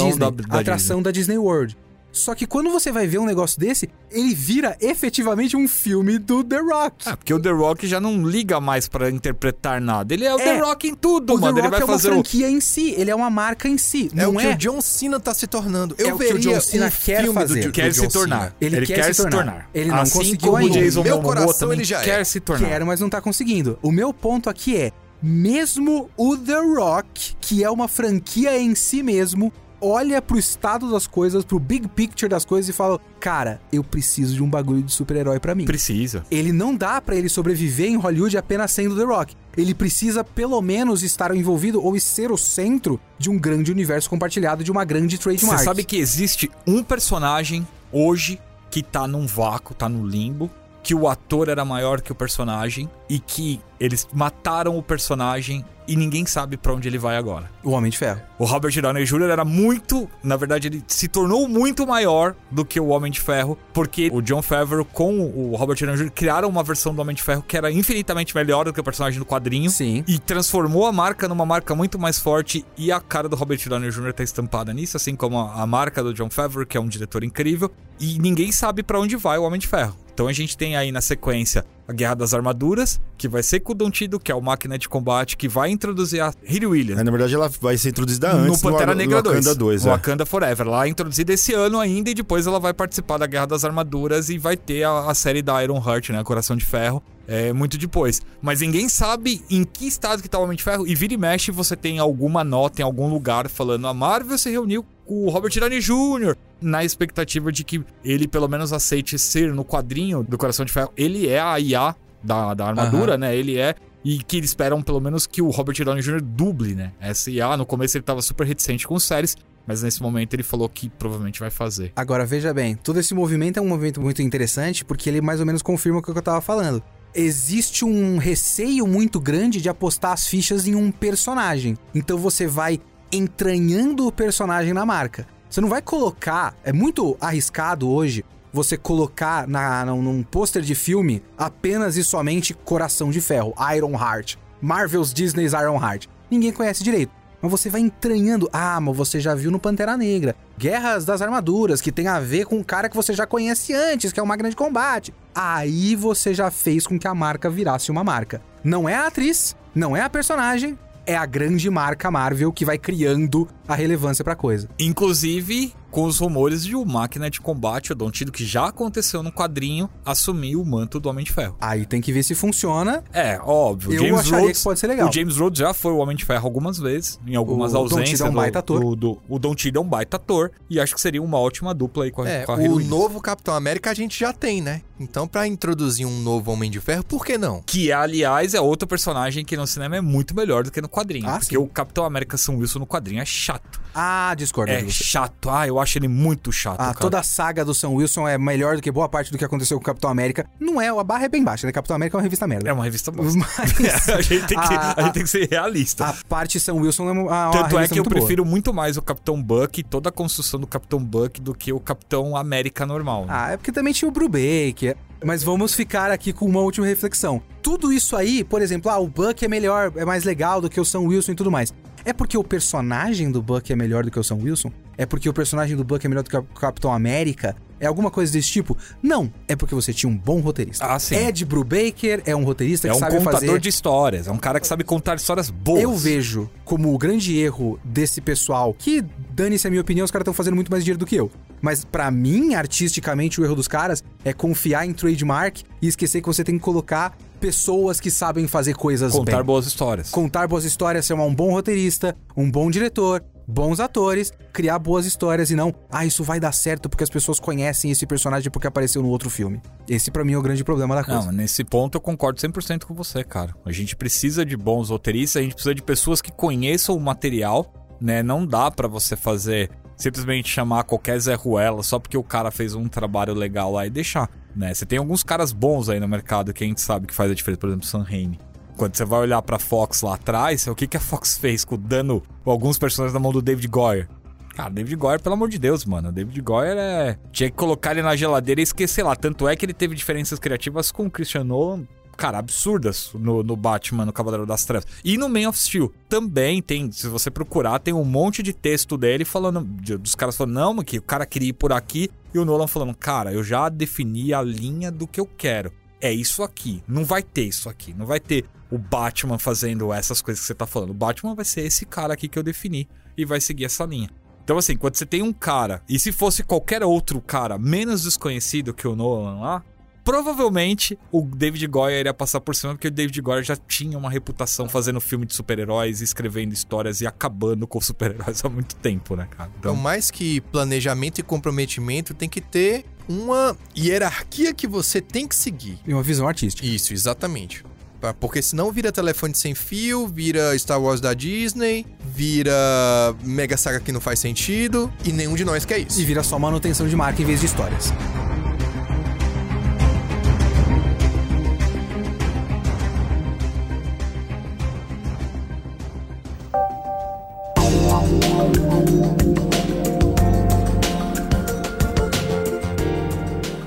S3: Disney.
S1: da- da
S3: atração da Disney World. Só que quando você vai ver um negócio desse, ele vira efetivamente um filme do The Rock.
S1: Ah, porque o The Rock já não liga mais pra interpretar nada. Ele é o
S3: É.
S1: The Rock em tudo,
S3: o The
S1: mano.
S3: Rock
S1: Ele vai
S3: é uma
S1: fazer o.
S3: franquia em si, ele é uma marca em si.
S2: É
S3: não
S2: o que
S3: é
S2: o John Cena tá se tornando.
S3: É
S2: Eu
S3: o que o
S2: veria
S3: John Cena
S2: um
S3: quer
S2: filme
S3: fazer.
S2: do, do
S1: Quer
S2: John
S1: se tornar.
S2: Cena.
S3: Ele quer se tornar. Ele não
S1: assim
S3: conseguiu
S1: como
S3: ainda.
S1: o Jason
S2: Meu
S1: Momoa
S2: coração,
S1: também
S2: ele já é.
S1: quer se tornar.
S3: Quero, mas não tá conseguindo. O meu ponto aqui é: mesmo o The Rock, que é uma franquia em si mesmo, olha pro estado das coisas, pro big picture das coisas e fala: Cara, eu preciso de um bagulho de super-herói pra mim.
S1: Precisa.
S3: Ele não dá pra ele sobreviver em Hollywood apenas sendo The Rock. Ele precisa pelo menos estar envolvido ou ser o centro de um grande universo compartilhado de uma grande trademark.
S1: Você sabe que existe um personagem hoje que tá num vácuo, tá no limbo, que o ator era maior que o personagem e que eles mataram o personagem e ninguém sabe pra onde ele vai agora.
S3: o Homem de Ferro.
S1: O Robert Downey Jr. era muito, na verdade, ele se tornou muito maior do que o Homem de Ferro, porque o John Favreau com o Robert Downey Jr. criaram uma versão do Homem de Ferro que era infinitamente melhor do que o personagem do quadrinho.
S3: Sim.
S1: E transformou a marca numa marca muito mais forte e a cara do Robert Downey Jr. tá estampada nisso, assim como a, marca do John Favreau, que é um diretor incrível, e ninguém sabe pra onde vai o Homem de Ferro. Então a gente tem aí na sequência a Guerra das Armaduras, que vai ser com o Don Tido, que é o máquina de combate, que vai introduzir a Hilary Williams.
S4: Aí, na verdade, ela vai ser introduzida antes
S1: no Pantera
S4: no,
S1: Negra
S4: no
S1: 2.
S4: Wakanda 2.
S1: no
S4: é.
S1: Wakanda Forever. Lá é introduzida esse ano ainda e depois ela vai participar da Guerra das Armaduras e vai ter a, a série da Iron Heart, né? Coração de Ferro. É, muito depois. Mas ninguém sabe em que estado que tá o Homem de Ferro. E vira e mexe, você tem alguma nota em algum lugar falando a Marvel se reuniu com o Robert Downey Jr. Na expectativa de que ele pelo menos aceite ser no quadrinho do Coração de Ferro. Ele é a IA da, da armadura, né? Ele é e que eles esperam pelo menos que o Robert Downey Jr. duble, né? Essa IA, no começo ele tava super reticente com séries, mas nesse momento ele falou que provavelmente vai fazer.
S3: Agora, veja bem, todo esse movimento é um movimento muito interessante porque ele mais ou menos confirma o que eu tava falando. Existe um receio muito grande de apostar as fichas em um personagem. Então você vai entranhando o personagem na marca. Você não vai colocar. É muito arriscado hoje você colocar na, num, pôster de filme apenas e somente Coração de Ferro, Iron Heart, Marvel's Disney's Iron Heart. Ninguém conhece direito. Mas você vai entranhando. Ah, mas você já viu no Pantera Negra. Guerras das Armaduras, que tem a ver com um cara que você já conhece antes, que é uma grande combate. Aí você já fez com que a marca virasse uma marca. Não é a atriz, não é a personagem, é a grande marca Marvel que vai criando a relevância pra coisa.
S1: Inclusive com os rumores de o Máquina de Combate, o Don Tido, que já aconteceu no quadrinho, assumir o manto do Homem de Ferro.
S3: Aí tem que ver se funciona.
S1: É, óbvio.
S3: Eu
S1: James
S3: acharia
S1: Rhodes,
S3: que pode ser legal.
S1: O James Rhodes já foi o Homem de Ferro algumas vezes, em algumas
S3: O Don
S1: ausências.
S3: Tidd é um
S1: do-
S3: baita ator.
S1: do- do- o Don Tidd é um baita ator, e acho que seria uma ótima dupla aí com a,
S2: É,
S1: com a
S2: o novo Capitão América a gente já tem, né? Então, pra introduzir um novo Homem de Ferro, por que não?
S1: Que, aliás, é outro personagem que no cinema é muito melhor do que no quadrinho.
S3: Ah,
S1: porque
S3: sim.
S1: o Capitão América Sam Wilson no quadrinho é chato.
S3: Ah, discordo.
S1: É chato. Ah, eu acho ele muito chato,
S3: Ah,
S1: cara.
S3: toda a saga do Sam Wilson é melhor do que boa parte do que aconteceu com o Capitão América. Não é, a barra é bem baixa, né? Capitão América é uma revista merda.
S1: É uma revista bosta.
S3: Mas <laughs>
S1: a, gente tem que,
S3: a-
S1: a gente tem que ser realista.
S3: a parte Sam Wilson é uma,
S1: Tanto é que eu
S3: boa.
S1: prefiro muito mais o Capitão Buck e toda a construção do Capitão Buck do que o Capitão América normal. né?
S3: Ah, é porque também tinha o Brubaker. Mas vamos ficar aqui com uma última reflexão. Tudo isso aí, por exemplo, ah, o Buck é melhor, é mais legal do que o Sam Wilson e tudo mais. É porque o personagem do Buck é melhor do que o Sam Wilson? É porque o personagem do Buck é melhor do que o Capitão América? É alguma coisa desse tipo? Não, é porque você tinha um bom roteirista.
S1: Ah, sim.
S3: Ed Brubaker é um roteirista
S1: É
S3: que
S1: um
S3: sabe
S1: contador
S3: fazer...
S1: de histórias, é um cara que sabe contar histórias boas.
S3: Eu vejo como o grande erro desse pessoal, que dane-se a minha opinião, os caras estão fazendo muito mais dinheiro do que eu. Mas pra mim, artisticamente, o erro dos caras é confiar em trademark e esquecer que você tem que colocar pessoas que sabem fazer coisas
S1: contar
S3: bem.
S1: boas histórias.
S3: Contar boas histórias, ser um bom roteirista, um bom diretor, bons atores, criar boas histórias e não, ah, isso vai dar certo porque as pessoas conhecem esse personagem porque apareceu no outro filme. Esse pra mim é o grande problema da coisa.
S1: Não, nesse ponto eu concordo 100% com você, cara. A gente precisa de bons roteiristas, a gente precisa de pessoas que conheçam o material, né? Não dá pra você fazer simplesmente chamar qualquer Zé Ruela só porque o cara fez um trabalho legal lá e deixar, né? Você tem alguns caras bons aí no mercado que a gente sabe que faz a diferença, por exemplo, Sam Raimi. Quando você vai olhar pra Fox lá atrás, o que, que a Fox fez com dando alguns personagens na mão do David Goyer? Cara, David Goyer, pelo amor de Deus, mano. David Goyer é. Tinha que colocar ele na geladeira e esquecer lá. Tanto é que ele teve diferenças criativas com o Christian Nolan. Cara, absurdas no, no Batman, no Cavaleiro das Trevas. E no Man of Steel também tem, se você procurar, tem um monte de texto dele falando, de- dos caras falando, não, que o cara queria ir por aqui. E o Nolan falando, cara, eu já defini a linha do que eu quero. É isso aqui. Não vai ter isso aqui. Não vai ter o Batman fazendo essas coisas que você tá falando. O Batman vai ser esse cara aqui que eu defini e vai seguir essa linha. Então, assim, quando você tem um cara, e se fosse qualquer outro cara menos desconhecido que o Nolan lá, provavelmente o David Goyer iria passar por cima, porque o David Goyer já tinha uma reputação fazendo filme de super-heróis, escrevendo histórias e acabando com super-heróis há muito tempo, né, cara?
S2: Então, mais que planejamento e comprometimento, tem que ter uma hierarquia que você tem que seguir.
S3: E uma visão artística.
S2: Isso, exatamente. Porque senão vira telefone sem fio, vira Star Wars da Disney, vira Mega Saga que não faz sentido, e nenhum de nós quer isso.
S3: E vira só manutenção de marca em vez de histórias.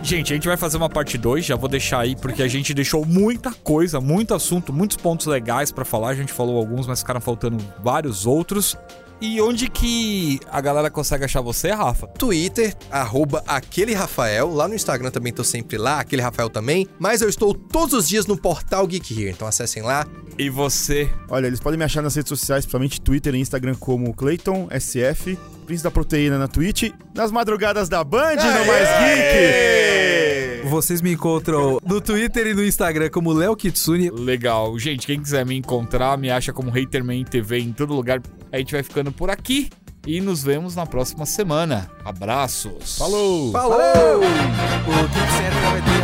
S1: Gente, a gente vai fazer uma parte 2, já vou deixar aí, porque a gente deixou muita coisa, muito assunto, muitos pontos legais pra falar. A gente falou alguns, mas ficaram faltando vários outros. E onde que a galera consegue achar você, Rafa?
S2: Twitter, arroba aquele Rafael. Lá no Instagram também tô sempre lá, aquele Rafael também. Mas eu estou todos os dias no portal Geek Here, então acessem lá.
S1: E você?
S4: Olha, eles podem me achar nas redes sociais, principalmente Twitter e Instagram, como Clayton SF, Príncipe da Proteína na Twitch, nas madrugadas da Band, no Mais Geek!
S3: Vocês me encontram no Twitter e no Instagram como Léo Kitsune.
S1: Legal. Gente, quem quiser me encontrar, me acha como Haterman TV em todo lugar. A gente vai ficando por aqui e nos vemos na próxima semana. Abraços.
S4: Falou!
S3: Falou! O vai ter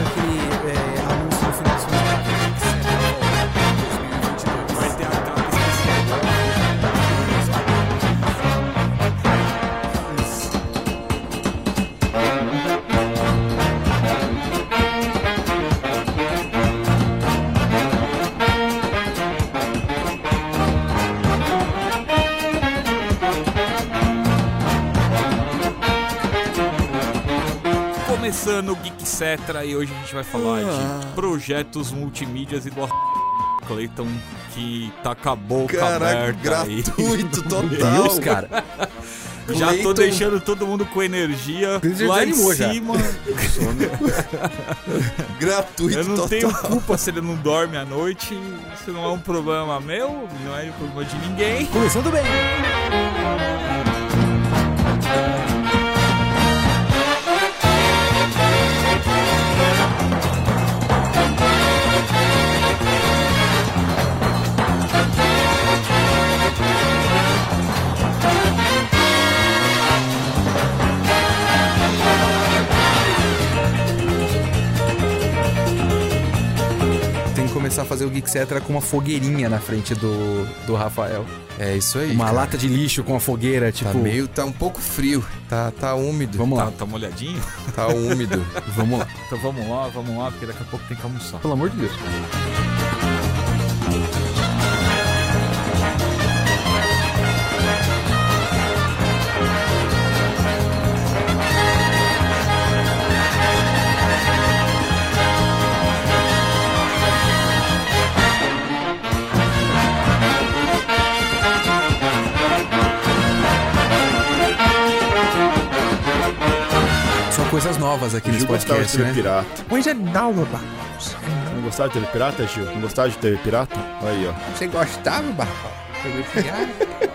S1: Começando o Geek Cetra e hoje a gente vai falar de projetos multimídias e do Clayton que tá com a boca
S2: Caraca,
S1: aberta aí.
S2: gratuito <laughs> total.
S3: Deus, cara. <laughs>
S1: Já tô
S2: Clayton-
S1: deixando todo mundo com energia
S3: Clayton
S1: lá em cima. <laughs>
S2: Gratuito
S1: Eu não
S2: total.
S1: tenho culpa se ele não dorme à noite. Isso não é um problema meu, não é um problema de ninguém.
S3: Começando bem. Começar a fazer o Geek Cetra com uma fogueirinha na frente do, do Rafael.
S2: É isso aí.
S3: Uma
S2: cara.
S3: lata de lixo com a fogueira, tipo.
S2: Tá meio, tá um pouco frio. Tá, tá úmido.
S3: Vamos
S1: Tá,
S3: lá,
S1: tá molhadinho? <laughs>
S2: Tá úmido.
S3: vamos lá.
S1: Então vamos lá, vamos lá, porque daqui a pouco tem que almoçar.
S3: Pelo amor de Deus. Coisas novas aqui nesse
S4: Gil gostava de
S3: podcast,
S4: TV
S3: né?
S4: pirata.
S5: Coisa nova, Barbosa.
S4: Não gostava de TV pirata, Gil? Não gostava de TV pirata? Aí, ó.
S5: Você gostava, Barbosa? <laughs> TV pirata?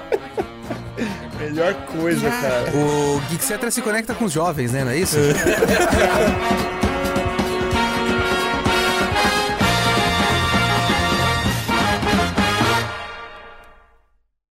S4: Melhor coisa, cara.
S3: O Geek Cetra se conecta com os jovens, né? Não é isso? <laughs>